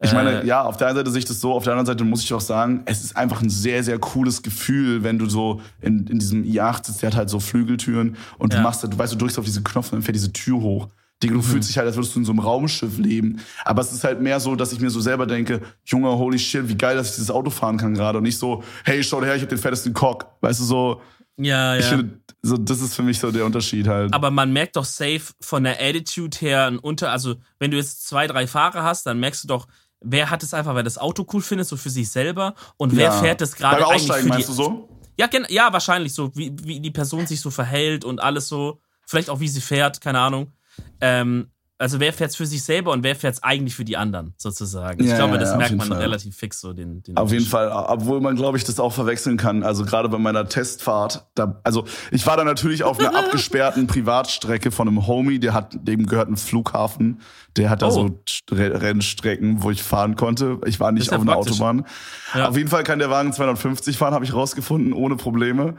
Ich meine, Äh, ja, auf der einen Seite sehe ich das so, auf der anderen Seite muss ich auch sagen, es ist einfach ein sehr, sehr cooles Gefühl, wenn du so in, in diesem i8 sitzt, der hat halt so Flügeltüren und Ja. du machst, du weißt, du drückst auf diesen Knopf und dann fährt diese Tür hoch. Digga, Mhm. du fühlst dich halt, als würdest du in so einem Raumschiff leben. Aber es ist halt mehr so, dass ich mir so selber denke, Junge, holy shit, wie geil, dass ich dieses Auto fahren kann gerade. Und nicht so, hey, schau her, ich hab den fettesten Cock. Weißt du, so, ja, ich ja. finde, so, das ist für mich so der Unterschied halt. Aber man merkt doch safe von der Attitude her ein Unter, also wenn du jetzt zwei, drei Fahrer hast, dann merkst du doch, wer hat es einfach, weil das Auto cool findet, so für sich selber und wer Ja. fährt es gerade eigentlich Aussteigen für die, meinst du so? Ja, ja, wahrscheinlich so, wie, wie die Person sich so verhält und alles so. Vielleicht auch, wie sie fährt, keine Ahnung. Ähm, also wer fährt's für sich selber und wer fährt's eigentlich für die anderen, sozusagen. ich Ja, glaube, ja, das ja, merkt man Fall. relativ fix so, den, den Auf jeden. Fall, obwohl man, glaube ich, das auch verwechseln kann. Also gerade bei meiner Testfahrt, da, also ich war da natürlich auf einer abgesperrten Privatstrecke von einem Homie, der hat, dem gehört ein Flughafen, der hat da Oh. so Stre- Rennstrecken, wo ich fahren konnte. Ich war nicht auf einer praktisch. Autobahn. Auf jeden Fall kann der Wagen 250 fahren, habe ich rausgefunden, ohne Probleme.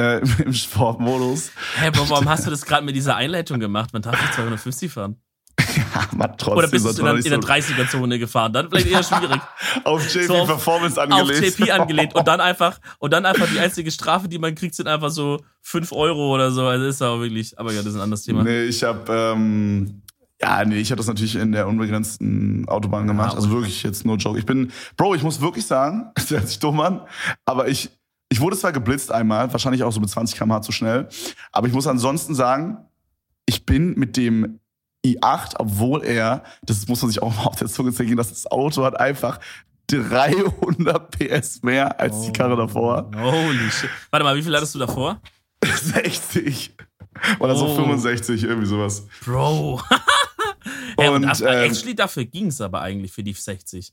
Äh, Im Sportmodus. Hä, aber warum hast du das gerade mit dieser Einleitung gemacht? Man darf nicht 250 fahren. aber trotzdem. Oder bist du in man der, in der so 30er-Zone gefahren? Dann vielleicht eher schwierig. auf JP so auf- Performance auf angelegt. JP angelehnt und dann einfach und dann einfach die einzige Strafe, die man kriegt, sind einfach so 5 Euro oder so. Also ist aber wirklich, aber ja, das ist ein anderes Thema. Nee, ich habe ähm, ja, nee, ich habe das natürlich in der unbegrenzten Autobahn gemacht. Ah, also wirklich jetzt no joke. Ich bin, Bro, ich muss wirklich sagen, das hört sich dumm an, aber ich, ich wurde zwar geblitzt einmal, wahrscheinlich auch so mit 20 km/h zu schnell, aber ich muss ansonsten sagen, ich bin mit dem i8, obwohl er, das muss man sich auch mal auf der Zunge zergehen, dass das Auto hat einfach 300 PS mehr als die Karre davor. Holy shit. Warte mal, wie viel hattest du davor? 60. Oder so Oh. 65, irgendwie sowas. Bro. ja, und, Und, ähm, actually, dafür ging's aber eigentlich für die 60.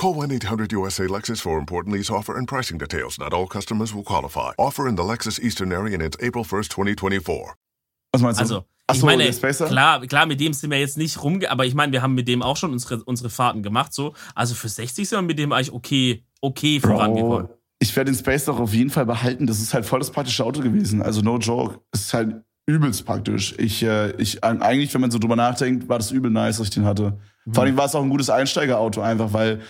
Call 1-800-USA-LEXUS for important lease offer and pricing details. Not all customers will qualify. Offer in the Lexus Eastern area and it's April 1st, 2024. Was meinst du? Also, Ach ich so, meine, klar, klar, mit dem sind wir jetzt nicht rumge... Aber ich meine, wir haben mit dem auch schon unsere, unsere Fahrten gemacht, so. Also für 60 sind wir mit dem eigentlich okay, okay vorangekommen. Ich werde den Space doch auf jeden Fall behalten. Das ist halt voll das praktische Auto gewesen. Also no joke. Es ist halt übelst praktisch. Ich, äh, ich, eigentlich, wenn man so drüber nachdenkt, war das übel nice, dass ich den hatte. Vor allem war es auch ein gutes Einsteigerauto einfach, weil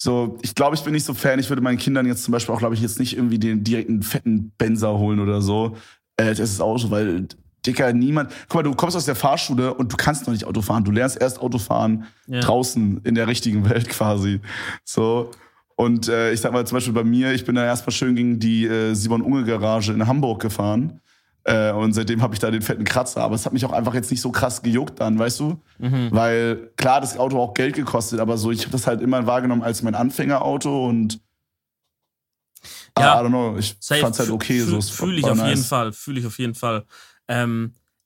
so, ich glaube, ich bin nicht so Fan. Ich würde meinen Kindern jetzt zum Beispiel auch, glaube ich, jetzt nicht irgendwie den direkten fetten Benzer holen oder so. Äh, das ist Auto, weil, Dicker, niemand. Guck mal, du kommst aus der Fahrschule und du kannst noch nicht Auto fahren. Du lernst erst Auto fahren Ja. draußen in der richtigen Welt quasi. So. Und äh, ich sag mal zum Beispiel bei mir, ich bin da erstmal schön gegen die äh, Simon Unge Garage in Hamburg gefahren. Äh, und seitdem habe ich da den fetten Kratzer. Aber es hat mich auch einfach jetzt nicht so krass gejuckt dann, weißt du? Mhm. Weil klar, das Auto auch Geld gekostet, aber so, ich habe das halt immer wahrgenommen als mein Anfängerauto und Ja. I don't know, ich Safe. fand's halt okay. Fühl- so, es Fühle ich war auf nice. jeden Fall, fühle ich auf jeden Fall.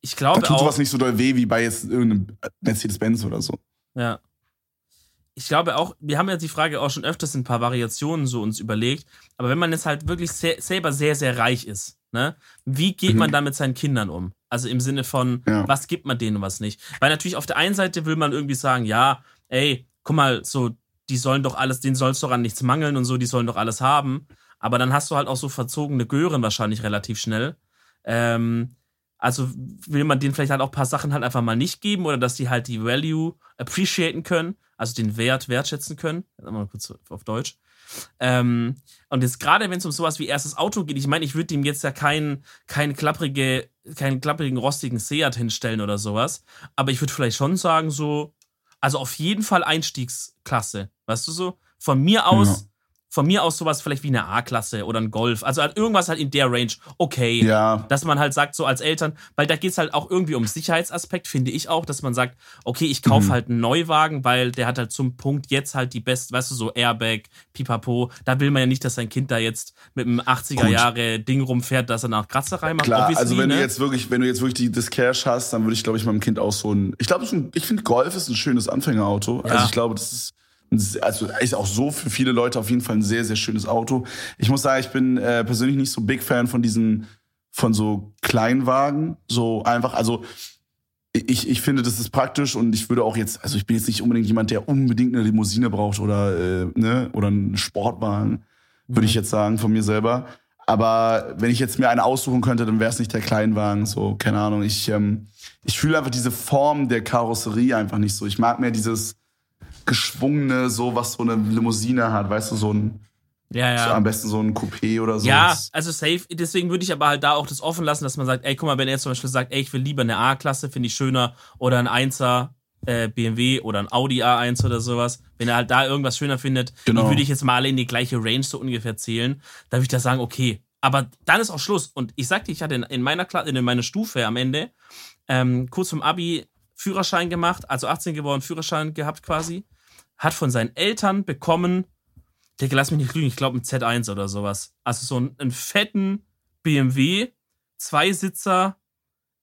Ich Da glaube tut auch, sowas nicht so doll weh wie bei jetzt irgendeinem Mercedes-Benz oder so. ja. Ich glaube auch, wir haben ja die Frage auch schon öfters in ein paar Variationen so uns überlegt, aber wenn man jetzt halt wirklich se selber sehr, sehr reich ist, ne, wie geht man da mit seinen Kindern um? Also im Sinne von, Mhm. Ja. was gibt man denen und was nicht? Weil natürlich auf der einen Seite will man irgendwie sagen, ja, ey, guck mal, so, die sollen doch alles, denen soll es doch an nichts mangeln und so, die sollen doch alles haben. Aber dann hast du halt auch so verzogene Gören wahrscheinlich relativ schnell. Ähm, also will man denen vielleicht halt auch ein paar Sachen halt einfach mal nicht geben oder dass die halt die Value appreciaten können, also den Wert wertschätzen können. Mal kurz auf Deutsch. Ähm, und jetzt gerade, wenn es um sowas wie erstes Auto geht, ich meine, ich würde dem jetzt ja keinen kein klapprige, keinen klapprigen, rostigen Seat hinstellen oder sowas. Aber ich würde vielleicht schon sagen, so, also auf jeden Fall Einstiegsklasse. Weißt du so? Von mir aus, Ja. Von mir aus sowas vielleicht wie eine A-Klasse oder ein Golf. Also halt irgendwas halt in der Range. Okay. Ja. Dass man halt sagt, so als Eltern, weil da geht's halt auch irgendwie um Sicherheitsaspekt, finde ich auch, dass man sagt, okay, ich kaufe Mhm. halt einen Neuwagen, weil der hat halt zum Punkt jetzt halt die best, weißt du, so Airbag, Pipapo. Da will man ja nicht, dass sein Kind da jetzt mit einem 80er Gut. Jahre Ding rumfährt, dass er nach Kratzer reinmacht. Klar, obviously, also wenn ne? du jetzt wirklich, wenn du jetzt wirklich die, das Cash hast, dann würde ich, glaube ich, meinem Kind auch so ein. Ich glaube, ich finde Golf ist ein schönes Anfängerauto. Ja. Also ich glaube, das ist also ist auch so für viele Leute auf jeden Fall ein sehr, sehr schönes Auto. Ich muss sagen, ich bin äh, persönlich nicht so big Fan von diesen, von so Kleinwagen. So einfach, also ich, ich finde, das ist praktisch und ich würde auch jetzt, also ich bin jetzt nicht unbedingt jemand, der unbedingt eine Limousine braucht oder, äh, ne, oder einen Sportwagen, würde ich jetzt sagen, von mir selber. Aber wenn ich jetzt mir eine aussuchen könnte, dann wäre es nicht der Kleinwagen, so, keine Ahnung. Ich, ähm, ich fühle einfach diese Form der Karosserie einfach nicht so. Ich mag mehr dieses geschwungene, so was so eine Limousine hat, weißt du, so ein, ja, so ja. am besten so ein Coupé oder so. Ja, also safe. Deswegen würde ich aber halt da auch das offen lassen, dass man sagt, ey, guck mal, wenn er jetzt zum Beispiel sagt, ey, ich will lieber eine A-Klasse, finde ich schöner, oder ein 1er äh, BMW oder ein Audi A1 oder sowas, wenn er halt da irgendwas schöner findet, Genau. die würde ich jetzt mal alle in die gleiche Range so ungefähr zählen, dann würde ich da sagen, okay. Aber dann ist auch Schluss. Und ich sagte, ich hatte in, in meiner Klasse, in meiner Stufe am Ende, ähm, kurz vom Abi Führerschein gemacht, also 18 geworden, Führerschein gehabt quasi, hat von seinen Eltern bekommen, Digga, lass mich nicht lügen, ich glaube ein Z1 oder sowas. Also so einen, einen fetten BMW, Zweisitzer,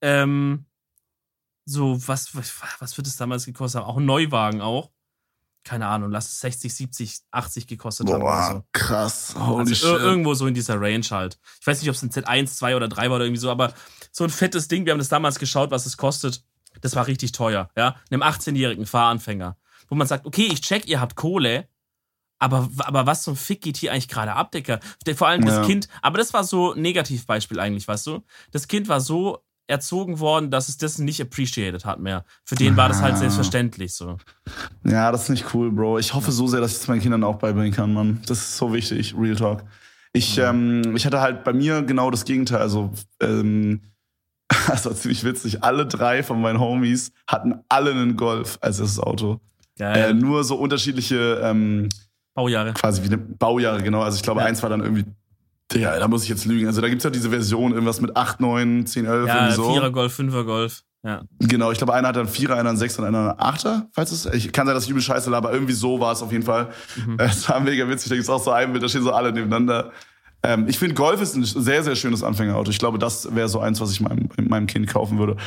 ähm, so, was, was, wird es damals gekostet haben? Auch ein Neuwagen auch. keine Ahnung, lass es 60, 70, 80 gekostet haben oder Boah, so. krass. Holy Also shit. ir- irgendwo so in dieser Range halt. Ich weiß nicht, ob es ein Z1, 2 oder 3 war oder irgendwie so, aber so ein fettes Ding, wir haben das damals geschaut, was es kostet. Das war richtig teuer, ja. Einem 18-jährigen Fahranfänger. Wo man sagt, okay, ich check, ihr habt Kohle, aber, aber was zum Fick geht hier eigentlich gerade ab, Dicker? Vor allem das Ja. Kind, aber das war so ein Negativbeispiel eigentlich, weißt du? Das Kind war so erzogen worden, dass es das nicht appreciated hat mehr. Für den war das halt Ah. selbstverständlich so. Ja, das ist nicht cool, Bro. Ich hoffe so sehr, dass ich es meinen Kindern auch beibringen kann, Mann. Das ist so wichtig, Real Talk. Ich, ähm, ich hatte halt bei mir genau das Gegenteil. Also, ähm, das war ziemlich witzig. Alle drei von meinen Homies hatten alle einen Golf als erstes Auto. Äh, Geil. nur so unterschiedliche, ähm, Baujahre. quasi wie eine Baujahre, genau. Also ich glaube, Ja. eins war dann irgendwie, ja, da muss ich jetzt lügen. Also da gibt's ja diese Version, irgendwas mit 8, 9, 10, 11, Ja, irgendwie so. Vierer Golf, Fünfer Golf. Ja. Genau, ich glaube, einer hat dann Vierer, einer einen Sechser und einer einen Achter, falls es. Ich kann sein, dass ich übel scheiße aber irgendwie so war es auf jeden Fall. Mhm. Äh, Es war mega witzig, da gibt's auch so ein Bild, da stehen so alle nebeneinander. Ähm, ich finde, Golf ist ein sehr, sehr schönes Anfängerauto. Ich glaube, das wäre so eins, was ich meinem, meinem Kind kaufen würde.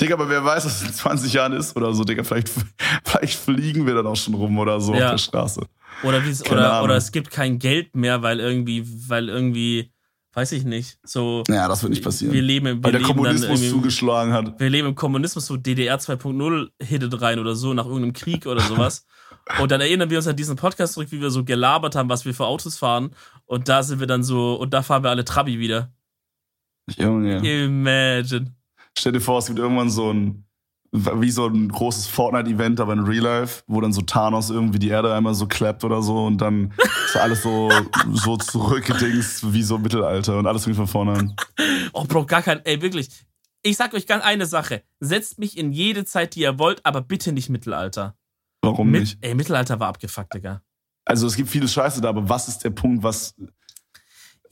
Digga, aber wer weiß, was in 20 Jahren ist oder so, Digga, vielleicht, vielleicht fliegen wir dann auch schon rum oder so Ja. auf der Straße. Oder, oder, oder es gibt kein Geld mehr, weil irgendwie, weil irgendwie, weiß ich nicht, so. Ja, das wird nicht passieren. Wir leben, wir weil der leben Kommunismus zugeschlagen hat. Wir leben im Kommunismus, so DDR 2.0 hittet rein oder so, nach irgendeinem Krieg oder sowas. Und dann erinnern wir uns an diesen Podcast zurück, wie wir so gelabert haben, was wir für Autos fahren. Und da sind wir dann so, und da fahren wir alle Trabi wieder. Junge. Imagine. Stell dir vor, es gibt irgendwann so ein, wie so ein großes Fortnite-Event, aber in Real Life, wo dann so Thanos irgendwie die Erde einmal so klappt oder so und dann ist alles so, so zurückgedingst wie so Mittelalter und alles fängt von vorne an. Oh, Bro, gar kein, ey, wirklich. Ich sag euch ganz eine Sache. Setzt mich in jede Zeit, die ihr wollt, aber bitte nicht Mittelalter. Warum Mit, nicht? ey, Mittelalter war abgefuckt, Digga. Also es gibt viele Scheiße da, aber was ist der Punkt, was,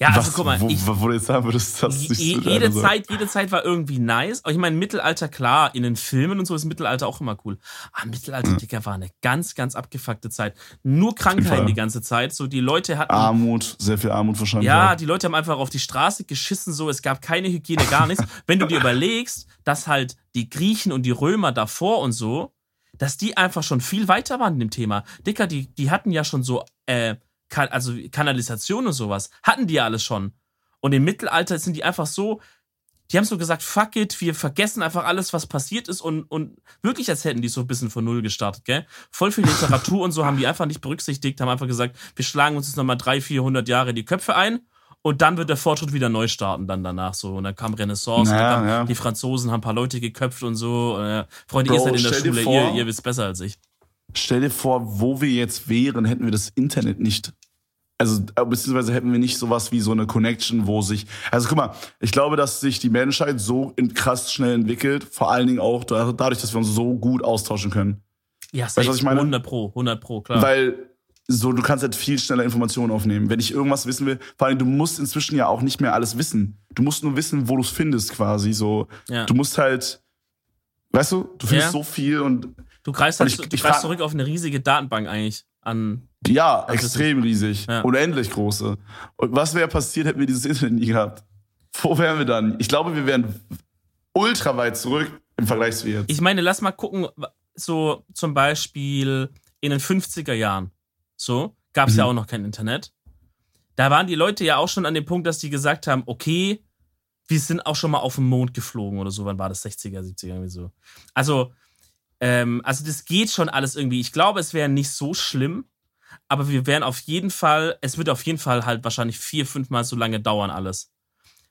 Ja, also was guck mal, wo, ich, wo du jetzt sagen würdest, dass ich je, jede Zeit, jede Zeit war irgendwie nice. Aber ich meine, Mittelalter, klar, in den Filmen und so ist Mittelalter auch immer cool. Aber Mittelalter, Digga, war eine ganz, ganz abgefuckte Zeit. Nur Krankheiten die ganze Zeit. So, die Leute hatten. Armut, sehr viel Armut wahrscheinlich. ja, auch. die Leute haben einfach auf die Straße geschissen, so, es gab keine Hygiene, gar nichts. Wenn du dir überlegst, dass halt die Griechen und die Römer davor und so, dass die einfach schon viel weiter waren in dem Thema. Dicker, die, die hatten ja schon so, äh, kan also Kanalisation und sowas, hatten die ja alles schon. Und im Mittelalter sind die einfach so, die haben so gesagt, fuck it, wir vergessen einfach alles, was passiert ist und, und wirklich, als hätten die so ein bisschen von Null gestartet, gell? Voll viel Literatur und so haben die einfach nicht berücksichtigt, haben einfach gesagt, wir schlagen uns jetzt nochmal 300, 400 Jahre die Köpfe ein und dann wird der Fortschritt wieder neu starten dann danach so. Und dann kam Renaissance, Naja, und dann kam, ja. die Franzosen haben ein paar Leute geköpft und so. Und, Freunde, ihr Bro, seid in der Schule, ihr, ihr wisst besser als ich. Stell dir vor, wo wir jetzt wären, hätten wir das Internet nicht. Also, äh, beziehungsweise hätten wir nicht sowas wie so eine Connection, wo sich. Also, guck mal, ich glaube, dass sich die Menschheit so in krass schnell entwickelt, vor allen Dingen auch da- dadurch, dass wir uns so gut austauschen können. Ja, du, was ich meine? 100 Pro, 100 Pro, klar. Weil so, du kannst halt viel schneller Informationen aufnehmen. Wenn ich irgendwas wissen will, vor allem, du musst inzwischen ja auch nicht mehr alles wissen. Du musst nur wissen, wo du es findest, quasi. So, Ja. du musst halt, weißt du, du findest Ja. so viel und du greifst, halt, ich- du ich greifst zurück auf eine riesige Datenbank eigentlich an. Ja, extrem riesig. Ja. Unendlich große. Und was wäre passiert, hätten wir dieses Internet nie gehabt? Wo wären wir dann? Ich glaube, wir wären ultra weit zurück im Vergleich zu jetzt. Ich meine, lass mal gucken, so zum Beispiel in den 50er Jahren. So, gab es ja Mhm. auch noch kein Internet. Da waren die Leute ja auch schon an dem Punkt, dass die gesagt haben, okay, wir sind auch schon mal auf den Mond geflogen oder so. Wann war das? 60er, 70er, irgendwie so. Also, ähm, also das geht schon alles irgendwie. Ich glaube, es wäre nicht so schlimm, aber wir wären auf jeden Fall, es wird auf jeden Fall halt wahrscheinlich vier, fünfmal so lange dauern alles.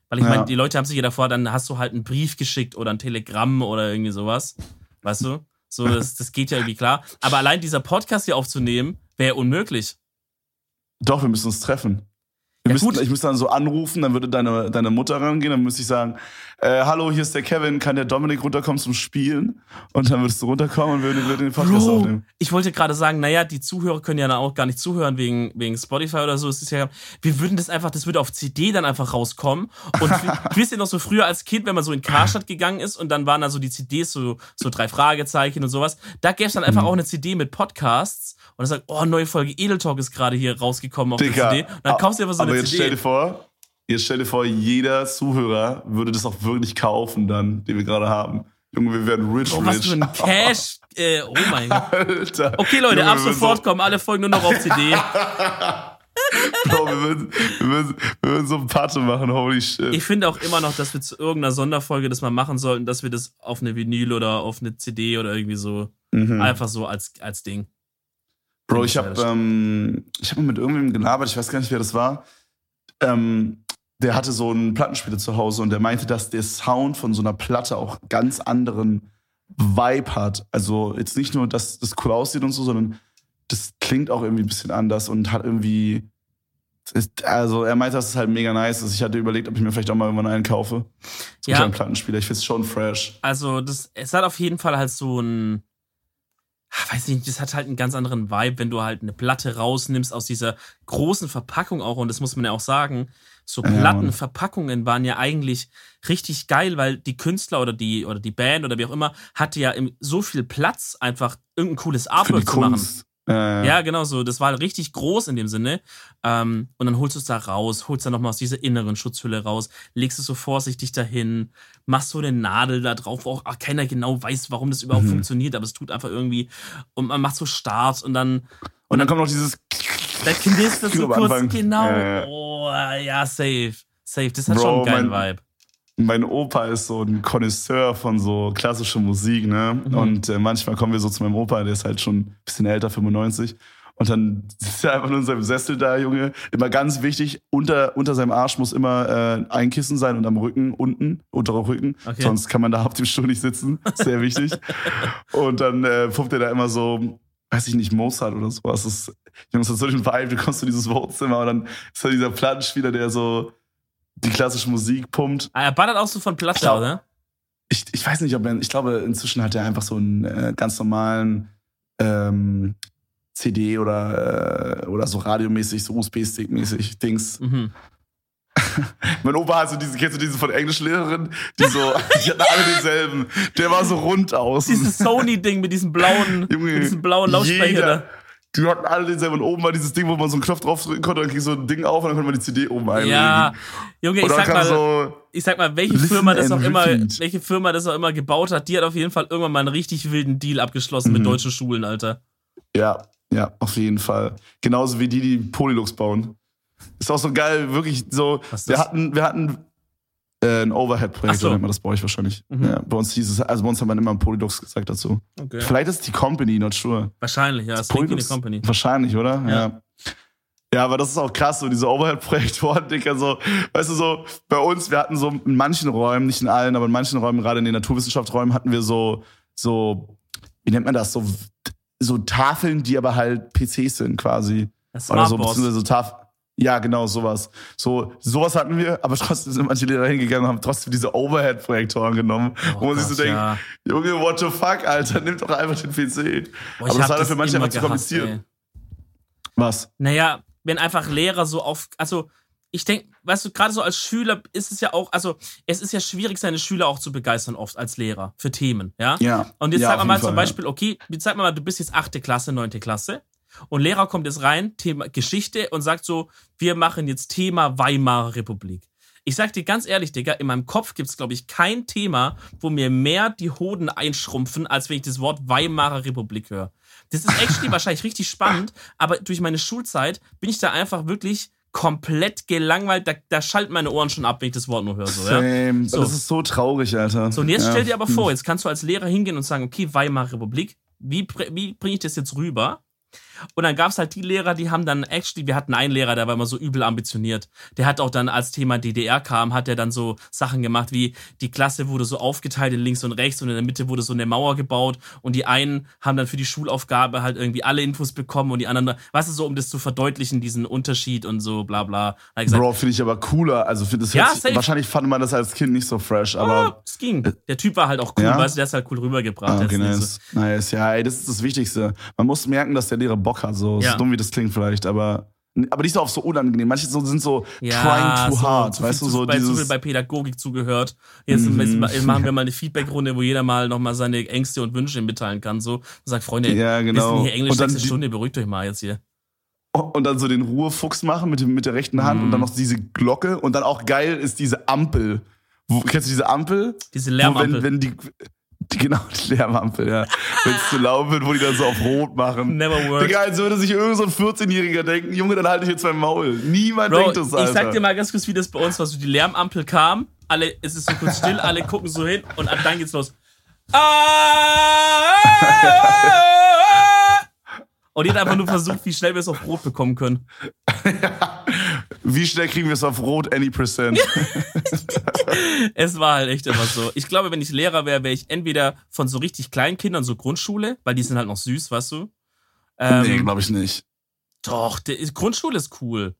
Weil ich Ja. meine, die Leute haben sich ja davor, dann hast du halt einen Brief geschickt oder ein Telegramm oder irgendwie sowas. Weißt du? So, das, das geht ja irgendwie klar. Aber allein dieser Podcast hier aufzunehmen, wäre unmöglich. Doch, wir müssen uns treffen. Wir Ja, müssen, gut. ich müsste dann so anrufen, dann würde deine, deine Mutter rangehen, dann müsste ich sagen, äh, hallo, hier ist der Kevin, kann der Dominik runterkommen zum Spielen? Und dann würdest du runterkommen und würden, würden den Podcast Bro, aufnehmen. ich wollte gerade sagen, naja, die Zuhörer können ja dann auch gar nicht zuhören wegen, wegen Spotify oder so. Es ist ja, wir würden das einfach, das würde auf CD dann einfach rauskommen. Und wisst ihr noch so früher als Kind, wenn man so in Karstadt gegangen ist und dann waren da so die CDs, so, so drei Fragezeichen und sowas. Da gäbe es dann Mhm. einfach auch eine CD mit Podcasts und dann sagt, oh, neue Folge Edel Talk ist gerade hier rausgekommen auf Digga, der CD. Und dann kaufst du einfach so eine jetzt stell dir vor, jetzt stell dir vor, jeder Zuhörer würde das auch wirklich kaufen dann, den wir gerade haben. Junge, wir werden rich, Oh, rich. was für ein Cash. Äh, oh mein Gott. Alter. Okay, Leute, Junge, ab sofort kommen alle Folgen nur noch auf CD. So, Bro, wir würden, wir, würden, wir würden so ein Party machen, holy shit. Ich finde auch immer noch, dass wir zu irgendeiner Sonderfolge das mal machen sollten, dass wir das auf eine Vinyl oder auf eine CD oder irgendwie so Mhm. einfach so als, als Ding. Bro, ich habe ähm, ich hab mal mit irgendwem gelabert, ich weiß gar nicht, wer das war. Ähm, der hatte so einen Plattenspieler zu Hause und der meinte, dass der Sound von so einer Platte auch ganz anderen Vibe hat. Also jetzt nicht nur, dass das cool aussieht und so, sondern das klingt auch irgendwie ein bisschen anders und hat irgendwie. ist- Also er meinte, dass es halt mega nice ist. Ich hatte überlegt, ob ich mir vielleicht auch mal irgendwann einen kaufe. So Ja. einen Plattenspieler. Ich finde es schon fresh. Also, das, es hat auf jeden Fall halt so ein, weiß nicht, das hat halt einen ganz anderen Vibe, wenn du halt eine Platte rausnimmst aus dieser großen Verpackung auch. Und das muss man ja auch sagen, so. Plattenverpackungen waren ja eigentlich richtig geil, weil die Künstler oder die, oder die Band oder wie auch immer hatte ja so viel Platz, einfach irgendein cooles Artwork zu machen. Kunst. Äh, Ja, genau so. Das war richtig groß in dem Sinne. Ähm, und dann holst du es da raus, holst dann nochmal aus dieser inneren Schutzhülle raus, legst es so vorsichtig dahin, machst so eine Nadel da drauf, wo auch ach, keiner genau weiß, warum das überhaupt Mhm. funktioniert, aber es tut einfach irgendwie. Und man macht so Start und dann, Und dann kommt noch dieses. da knistert so kurz. Anfang. Genau. Ja. Oh, ja, safe. Safe. Das hat Bro, schon einen geilen Vibe. Mein Opa ist so ein Connoisseur von so klassischer Musik, ne? Mhm. Und äh, manchmal kommen wir so zu meinem Opa, der ist halt schon ein bisschen älter, 95. Und dann sitzt er einfach nur in seinem Sessel da, Junge. Immer ganz wichtig, unter, unter seinem Arsch muss immer äh, ein Kissen sein und am Rücken unten, unterer Rücken. Okay. Sonst kann man da auf dem Stuhl nicht sitzen. Sehr wichtig. und dann äh, pumpt er da immer so, weiß ich nicht, Mozart oder sowas. Das, Junge, das hat so den Vibe, du kommst zu dieses Wohnzimmer und dann ist da dieser Plattenspieler, der so die klassische Musik pumpt. Ah, er ballert auch so von Platte, glaub- oder? Ich, ich weiß nicht, ob er, ich glaube, inzwischen hat er einfach so einen äh, ganz normalen ähm, CD oder, äh, oder so radiomäßig, so USB-Stick-mäßig Dings. Mhm. Mein Opa hat so diese, kennst du diese von Englischlehrerin? Die so, die hatten alle denselben. Der war so rund aus. Dieses Sony-Ding mit diesem blauen, Junge, mit diesem blauen Lautsprecher jeder- da. Die hatten alle denselben. Und oben war dieses Ding, wo man so einen Knopf draufdrücken konnte, dann kriegst du so ein Ding auf und dann konnte man die CD oben einlegen. Ja, Junge, ich sag mal, so, ich sag mal, welche Firma das auch immer, welche Firma das auch immer gebaut hat, die hat auf jeden Fall irgendwann mal einen richtig wilden Deal abgeschlossen mit Mhm. deutschen Schulen, Alter. Ja, ja, auf jeden Fall. Genauso wie die, die Polylux bauen. Ist auch so geil, wirklich so. Wir hatten, wir hatten äh, ein Overhead-Projekt, Ach so. nennt man das bei euch wahrscheinlich. Mhm. Ja, bei uns hieß es, also bei uns haben wir immer Polylux gesagt dazu. Okay. Vielleicht ist es die Company, not sure. Wahrscheinlich, ja, es klingt wie eine Company. Wahrscheinlich, oder? Ja. Ja. ja. aber das ist auch krass, so diese Overhead-Projektoren, Dicker, so, weißt du, so, bei uns, wir hatten so in manchen Räumen, nicht in allen, aber in manchen Räumen, gerade in den Naturwissenschaftsräumen, hatten wir so, so, wie nennt man das, so, so Tafeln, die aber halt PCs sind, quasi. Das Oder so, beziehungsweise so Taf ja, genau, sowas. So, sowas hatten wir, aber trotzdem sind manche Lehrer hingegangen und haben trotzdem diese Overhead-Projektoren genommen, Oh wo man sich Gott, so denkt, ja. Junge, what the fuck, Alter, nimm doch einfach den PC. Boah, aber das war für manche einfach zu kompliziert. ey. Was? Naja, wenn einfach Lehrer so auf, also ich denke, weißt du, gerade so als Schüler ist es ja auch, also es ist ja schwierig, seine Schüler auch zu begeistern oft als Lehrer für Themen, ja? Ja. Und jetzt ja, sagen wir mal jeden zum Fall, Beispiel, okay, jetzt sag mal, du bist jetzt achte Klasse, neunte Klasse und Lehrer kommt jetzt rein, Thema Geschichte und sagt so, wir machen jetzt Thema Weimarer Republik. Ich sag dir ganz ehrlich, Digga, in meinem Kopf gibt's glaube ich, kein Thema, wo mir mehr die Hoden einschrumpfen, als wenn ich das Wort Weimarer Republik höre. Das ist actually wahrscheinlich richtig spannend, aber durch meine Schulzeit bin ich da einfach wirklich komplett gelangweilt. Da, da schalten meine Ohren schon ab, wenn ich das Wort nur höre. So, ja? So. Das ist so traurig, Alter. So, und jetzt ja. stell dir aber vor, jetzt kannst du als Lehrer hingehen und sagen, okay, Weimarer Republik, wie, wie bringe ich das jetzt rüber? Und dann gab es halt die Lehrer, die haben dann actually, wir hatten einen Lehrer, der war immer so übel ambitioniert. Der hat auch dann, als Thema DDR kam, hat er dann so Sachen gemacht, wie die Klasse wurde so aufgeteilt in links und rechts und in der Mitte wurde so eine Mauer gebaut und die einen haben dann für die Schulaufgabe halt irgendwie alle Infos bekommen und die anderen, weißt du, so um das zu verdeutlichen, diesen Unterschied und so bla bla. Gesagt, Bro, finde ich aber cooler. Also, find, das Ja, sich, wahrscheinlich fand man das als Kind nicht so fresh, oh, aber. es ging. Der Typ war halt auch cool, Ja? weißt du, der ist halt cool rübergebracht. Ah, okay, ist nicht so- nice. Nice. Ja, ey, das ist das Wichtigste. Man muss merken, dass der Lehrer Bock hat. So, Ja. so dumm wie das klingt vielleicht, aber. Aber nicht so auf so unangenehm. Manche so, sind so Ja, trying too so, hard. zu weißt viel, du, so bei, zu viel dieses. bei Pädagogik zugehört. Jetzt, Mhm. jetzt machen wir mal eine Feedbackrunde, wo jeder mal nochmal seine Ängste und Wünsche mitteilen kann. So und sagt, Freunde, Ja, wir genau. sind hier Englisch Und dann nächste die- Stunde, beruhigt euch mal jetzt hier. Und dann so den Ruhefuchs machen mit, mit der rechten Hand Mhm. und dann noch diese Glocke. Und dann auch geil ist diese Ampel. Wo, kennst du diese Ampel? Diese Wo, Lärmampel. wenn, wenn die, Die, genau, die Lärmampel, ja. Wenn es zu laut wird, wo die dann so auf Rot machen. Never worked. Digga, als würde sich irgend so ein 14-Jähriger denken, Junge, dann halte ich jetzt mein Maul. Niemand Bro, denkt das, Alter. ich sag dir mal ganz kurz, wie das bei uns war. So die Lärmampel kam, alle, es ist so kurz still, alle gucken so hin und ab dann geht's los. Ah! Und jeder hat einfach nur versucht, wie schnell wir es auf Rot bekommen können. Wie schnell kriegen wir es auf Rot, any percent? Es war halt echt immer so. Ich glaube, wenn ich Lehrer wäre, wäre ich entweder von so richtig kleinen Kindern, so Grundschule, weil die sind halt noch süß, weißt du? Ähm, nee, glaube ich nicht. Doch, der, Grundschule ist cool.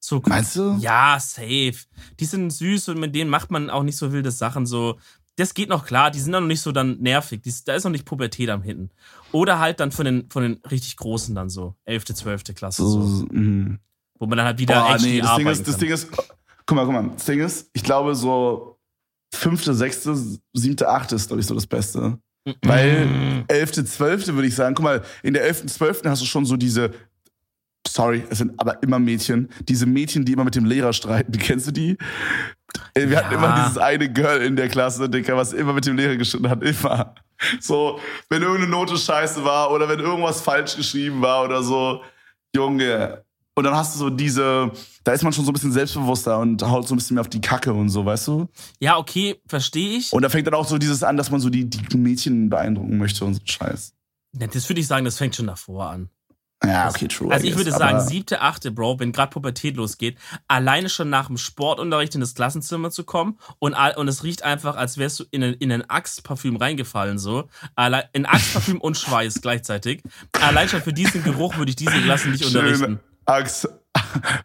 So, Meinst du? Ja, safe. Die sind süß und mit denen macht man auch nicht so wilde Sachen. So, das geht noch klar. Die sind dann noch nicht so dann nervig. Die, da ist noch nicht Pubertät am Hinten. Oder halt dann von den, von den richtig Großen dann so. 11., 12. Klasse. So, So, mhm. Wo man dann halt wieder Boah, actually nee, das Ding, ist, das. Ding ist, guck mal, guck mal, das Ding ist, ich glaube so fünfte, sechste, siebte, achte ist, glaube ich, so das Beste. Mhm. Weil elfte, zwölfte würde ich sagen, guck mal, in der elften, zwölften hast du schon so diese, sorry, es sind aber immer Mädchen, diese Mädchen, die immer mit dem Lehrer streiten, kennst du die? Ey, Wir hatten Ja. immer dieses eine Girl in der Klasse, Dicker, was immer mit dem Lehrer gestritten hat, immer. So, wenn irgendeine Note scheiße war oder wenn irgendwas falsch geschrieben war oder so, Junge. Und dann hast du so diese, da ist man schon so ein bisschen selbstbewusster und haut so ein bisschen mehr auf die Kacke und so, weißt du? Ja, okay, verstehe ich. Und da fängt dann auch so dieses an, dass man so die, die Mädchen beeindrucken möchte und so Scheiß. Ja, das würde ich sagen, das fängt schon davor an. Ja, okay, true. Also I ich würde sagen, siebte, achte, Bro, wenn gerade Pubertät losgeht, alleine schon nach dem Sportunterricht in das Klassenzimmer zu kommen und, und es riecht einfach, als wärst du in ein, in ein Axe-Parfüm reingefallen, so. Allein, in Axe-Parfüm und Schweiß gleichzeitig. Allein schon für diesen Geruch würde ich diese Klasse nicht unterrichten. Axe,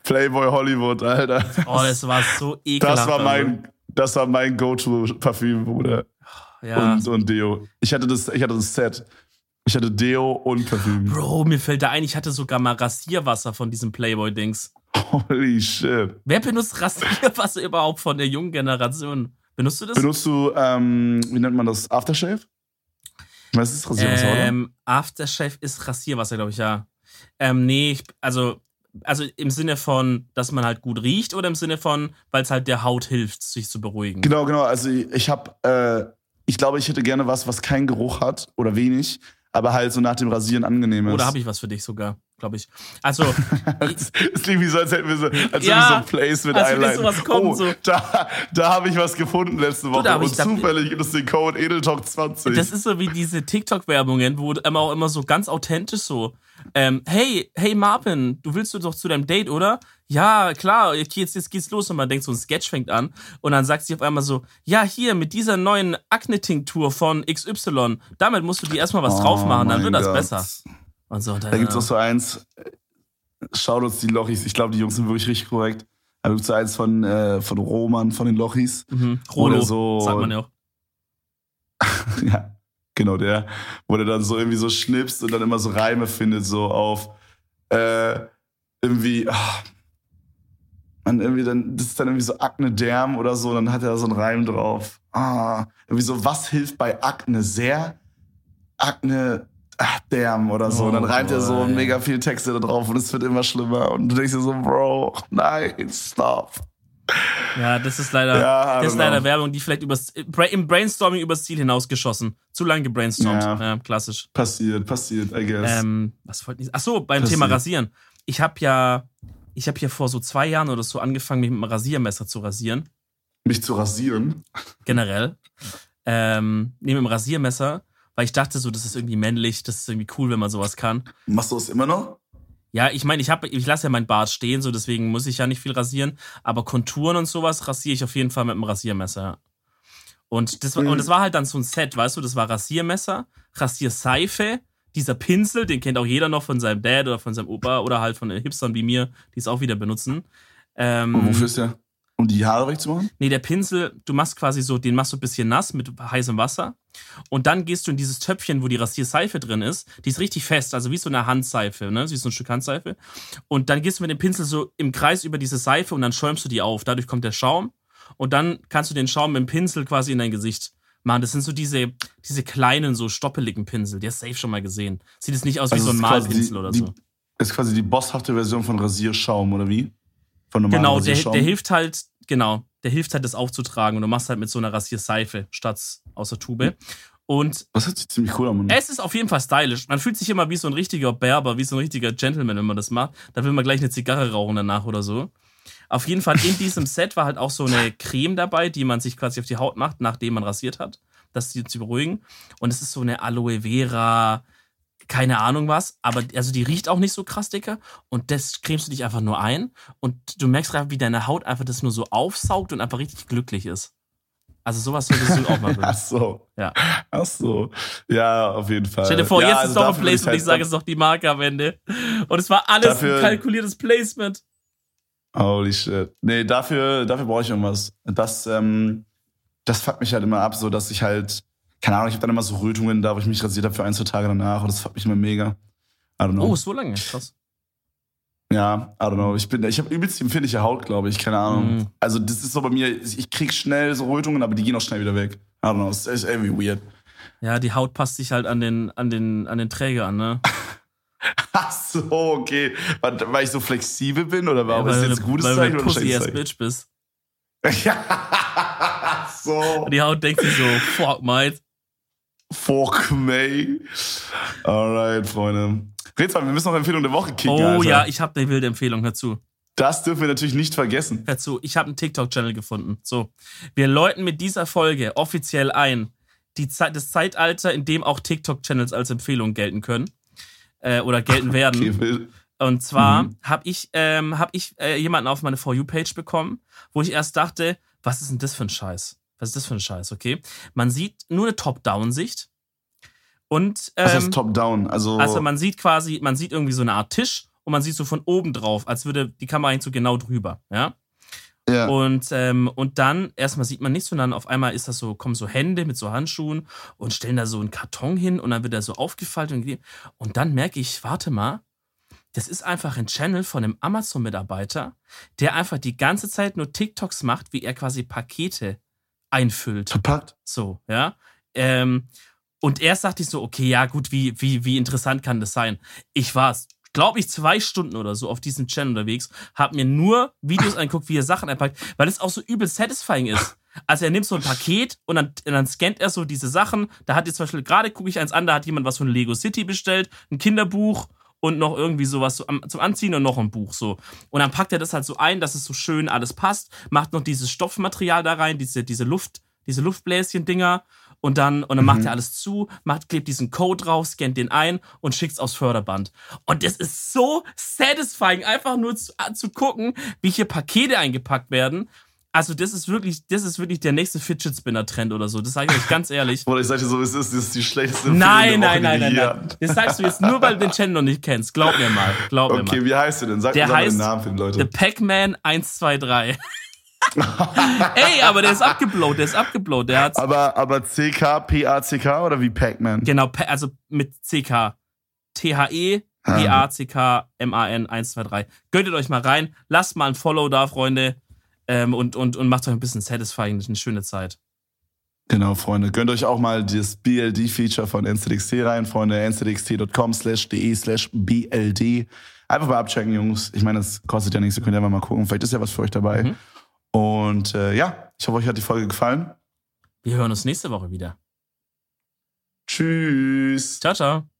Playboy Hollywood, Alter. Oh, das war so ekelhaft. Das war also. mein, das war mein Go-To-Parfüm, Bruder. Ja. Und, und Deo. Ich hatte das, ich hatte das Set. Ich hatte Deo und Parfüm. Bro, mir fällt da ein, ich hatte sogar mal Rasierwasser von diesem Playboy-Dings. Holy shit. Wer benutzt Rasierwasser überhaupt von der jungen Generation? Benutzt du das? Benutzt du, ähm, wie nennt man das? Aftershave? Was ist Rasierwasser, oder? Ähm, Aftershave ist Rasierwasser, glaube ich, ja. Ähm, nee, ich, also, also im Sinne von, dass man halt gut riecht oder im Sinne von, weil es halt der Haut hilft, sich zu beruhigen. Genau, genau. Also ich, habe, äh, ich glaube, ich hätte gerne was, was keinen Geruch hat oder wenig, aber halt so nach dem Rasieren angenehm ist. Oder habe ich was für dich sogar, glaube ich. Also, Es klingt wie so, als hätten wir so, als Ja, so Placement als würde einleiten. kommen, oh, so. da, da habe ich was gefunden letzte Woche. da und zufällig gibt es den Code Edeltalk20. das ist so wie diese TikTok-Werbungen, wo immer auch immer so ganz authentisch so, ähm, hey, hey Marvin, du willst du doch zu deinem Date, oder? Ja, klar, jetzt, jetzt geht's los und man denkt, so ein Sketch fängt an und dann sagt sie auf einmal so, ja, hier, mit dieser neuen Akne-Tinktur von XY, damit musst du dir erstmal was drauf machen, dann Oh wird das Gott. besser. Und so, und dann, Da gibt es auch so eins, äh, schaut uns die Lochis, ich glaube, die Jungs sind wirklich richtig korrekt. Da gibt es so eins von, äh, von Roman, von den Lochis. mhm, Rolo, so- sagt man ja auch. Ja, genau der, wo der dann so irgendwie so schnipst und dann immer so Reime findet, so auf äh, irgendwie, ah, man irgendwie dann, das ist dann irgendwie so Akne Derm oder so, dann hat er da so einen Reim drauf. Ah, irgendwie so, was hilft bei Akne sehr? Akne ach, Derm oder so. und dann Oh reimt er so boy. mega viele Texte da drauf und es wird immer schlimmer. Und du denkst dir so, Bro, nein, stop. Ja, das ist leider, Ja, das ist leider know. Werbung, die vielleicht übers, im Brainstorming übers Ziel hinausgeschossen. Zu lange gebrainstormt. Ja. Ja, klassisch. Passiert, passiert, I guess. Ähm, was wollte ich? Ach so, beim Passiert. Thema Rasieren. Ich habe ja, ich habe ja vor so zwei Jahren oder so angefangen, mich mit einem Rasiermesser zu rasieren. Mich zu rasieren. Generell. Ähm, neben dem Rasiermesser, weil ich dachte so, das ist irgendwie männlich, das ist irgendwie cool, wenn man sowas kann. Machst du es immer noch? Ja, ich meine, ich habe, ich lasse ja meinen Bart stehen, so deswegen muss ich ja nicht viel rasieren. Aber Konturen und sowas rasiere ich auf jeden Fall mit dem Rasiermesser. Und das, war, Mhm. und das war halt dann so ein Set, weißt du, das war Rasiermesser, Rasierseife, dieser Pinsel, den kennt auch jeder noch von seinem Dad oder von seinem Opa oder halt von Hipstern wie mir, die es auch wieder benutzen. Ähm, Und wofür ist der? Um die Haare wegzumachen? Nee, der Pinsel, du machst quasi so, den machst du ein bisschen nass mit heißem Wasser. Und dann gehst du in dieses Töpfchen, wo die Rasierseife drin ist. Die ist richtig fest, also wie so eine Handseife, ne? Wie so ein Stück Handseife. Und dann gehst du mit dem Pinsel so im Kreis über diese Seife und dann schäumst du die auf. Dadurch kommt der Schaum. Und dann kannst du den Schaum mit dem Pinsel quasi in dein Gesicht machen. Das sind so diese, diese kleinen, so stoppeligen Pinsel. Die hast du safe schon mal gesehen. Sieht es nicht aus wie so ein Also Malpinsel die, oder die, so. Ist quasi die bosshafte Version von Rasierschaum, oder wie? Von normalem Genau, der, der hilft halt, genau, der hilft halt, das aufzutragen. Und du machst halt mit so einer Rasierseife statt aus der Tube. Und Das hört sich ziemlich cool an. Es ist auf jeden Fall stylisch. Man fühlt sich immer wie so ein richtiger Berber, wie so ein richtiger Gentleman, wenn man das macht. Da will man gleich eine Zigarre rauchen danach oder so. Auf jeden Fall in diesem Set war halt auch so eine Creme dabei, die man sich quasi auf die Haut macht, nachdem man rasiert hat, das sie zu beruhigen. Und es ist so eine Aloe Vera, keine Ahnung was, aber also die riecht auch nicht so krass, Dicker. Und das cremst du dich einfach nur ein und du merkst einfach, wie deine Haut einfach das nur so aufsaugt und einfach richtig glücklich ist. Also sowas solltest du auch mal Ach benutzen. so. Ja. Ach so. Ja, auf jeden Fall. Stell dir vor, ja, jetzt also ist doch ein Placement, ich halt- sage jetzt noch die Marke am Ende. Und es war alles Dafür- ein kalkuliertes Placement. Holy shit. Nee, dafür, dafür brauche ich irgendwas. Das, ähm, das fuckt mich halt immer ab, so dass ich halt, keine Ahnung, ich habe dann immer so Rötungen da, wo ich mich rasiert habe für ein, zwei Tage danach und das fuckt mich immer mega. I don't know. Oh, so lange. Krass. Ja, I don't know. Ich bin, ich habe übelst empfindliche Haut, glaube ich. Keine Ahnung. Mhm. Also das ist so bei mir, ich krieg schnell so Rötungen, aber die gehen auch schnell wieder weg. I don't know. Es ist irgendwie weird. Ja, die Haut passt sich halt an den, an den, an den Träger an, ne? Ach so, okay. Weil, weil ich so flexibel bin oder warum weil ist du das jetzt ein gutes weil Zeichen du oder eine ein Pussy-ass Zeichen? Bitch bist. Ja, so. Und die Haut denkt sich so, fuck, mate. Fuck me. Alright, Freunde. Red mal, wir müssen noch Empfehlung der Woche kicken. Oh Alter. ja, ich habe eine wilde Empfehlung. Hör zu. Das dürfen wir natürlich nicht vergessen. Hör zu. Ich habe einen TikTok-Channel gefunden. So. Wir läuten mit dieser Folge offiziell ein, die Zeit, das Zeitalter, in dem auch TikTok-Channels als Empfehlung gelten können. Äh, oder gelten werden. Will- Und zwar Mhm. habe ich, ähm, hab ich äh, jemanden auf meine For You-Page bekommen, wo ich erst dachte, was ist denn das für ein Scheiß? Was ist das für ein Scheiß, okay? Man sieht nur eine Top-Down-Sicht. Und Das ähm, heißt Top-Down. Also, also man sieht quasi, man sieht irgendwie so eine Art Tisch und man sieht so von oben drauf, als würde die Kamera eigentlich so genau drüber, ja? ja. Und, ähm, und dann, erstmal sieht man nichts und dann auf einmal ist das so, kommen so Hände mit so Handschuhen und stellen da so einen Karton hin und dann wird er so aufgefaltet und. Und dann merke ich, warte mal, das ist einfach ein Channel von einem Amazon-Mitarbeiter, der einfach die ganze Zeit nur TikToks macht, wie er quasi Pakete einfüllt. verpackt. So, ja. Ähm, und erst dachte ich so, okay, ja, gut, wie, wie, wie interessant kann das sein? Ich war, glaube ich, zwei Stunden oder so auf diesem Channel unterwegs, habe mir nur Videos angeguckt, wie er Sachen einpackt, weil es auch so übel satisfying ist. Also er nimmt so ein Paket und dann, und dann scannt er so diese Sachen. Da hat jetzt zum Beispiel, gerade gucke ich eins an, da hat jemand was von Lego City bestellt, ein Kinderbuch und noch irgendwie sowas zum Anziehen und noch ein Buch so. Und dann packt er das halt so ein, dass es so schön alles passt, macht noch dieses Stoffmaterial da rein, diese, diese Luft, diese Luftbläschen-Dinger und dann, und dann macht er alles zu, macht, klebt diesen Code drauf, scannt den ein und schickt's aufs Förderband. Und das ist so satisfying, einfach nur zu, äh, zu gucken, wie hier Pakete eingepackt werden. Also, das ist wirklich, das ist wirklich der nächste Fidget Spinner Trend oder so. Das sage ich euch ganz ehrlich. Oder ich sag dir so, es ist, das ist die schlechteste Nein, nein, nein, nein, nein. Das sagst du jetzt nur, weil du den Channel noch nicht kennst. Glaub mir mal. Glaub mir Okay, mal. wie heißt du denn? Sag Der mir mal den Namen für die The Leute. Pac-Man 123. Ey, aber der ist abgeblowt, der ist abgeblowt. Der hat Aber, aber CK, P-A-C-K oder wie Pac-Man? genau, also mit CK. T-H-E, Ah. P-A-C-K-M-A-N 123. Göttet euch mal rein, lasst mal ein Follow da, Freunde. Ähm, und, und, und macht euch ein bisschen satisfying, eine schöne Zeit. Genau, Freunde. Gönnt euch auch mal das BLD-Feature von NZXT rein, Freunde. nzxt.com slash de slash BLD. Einfach mal abchecken, Jungs. Ich meine, es kostet ja nichts. Ihr könnt einfach mal gucken. Vielleicht ist ja was für euch dabei. Mhm. Und äh, ja, ich hoffe, euch hat die Folge gefallen. Wir hören uns nächste Woche wieder. Tschüss. Ciao, ciao.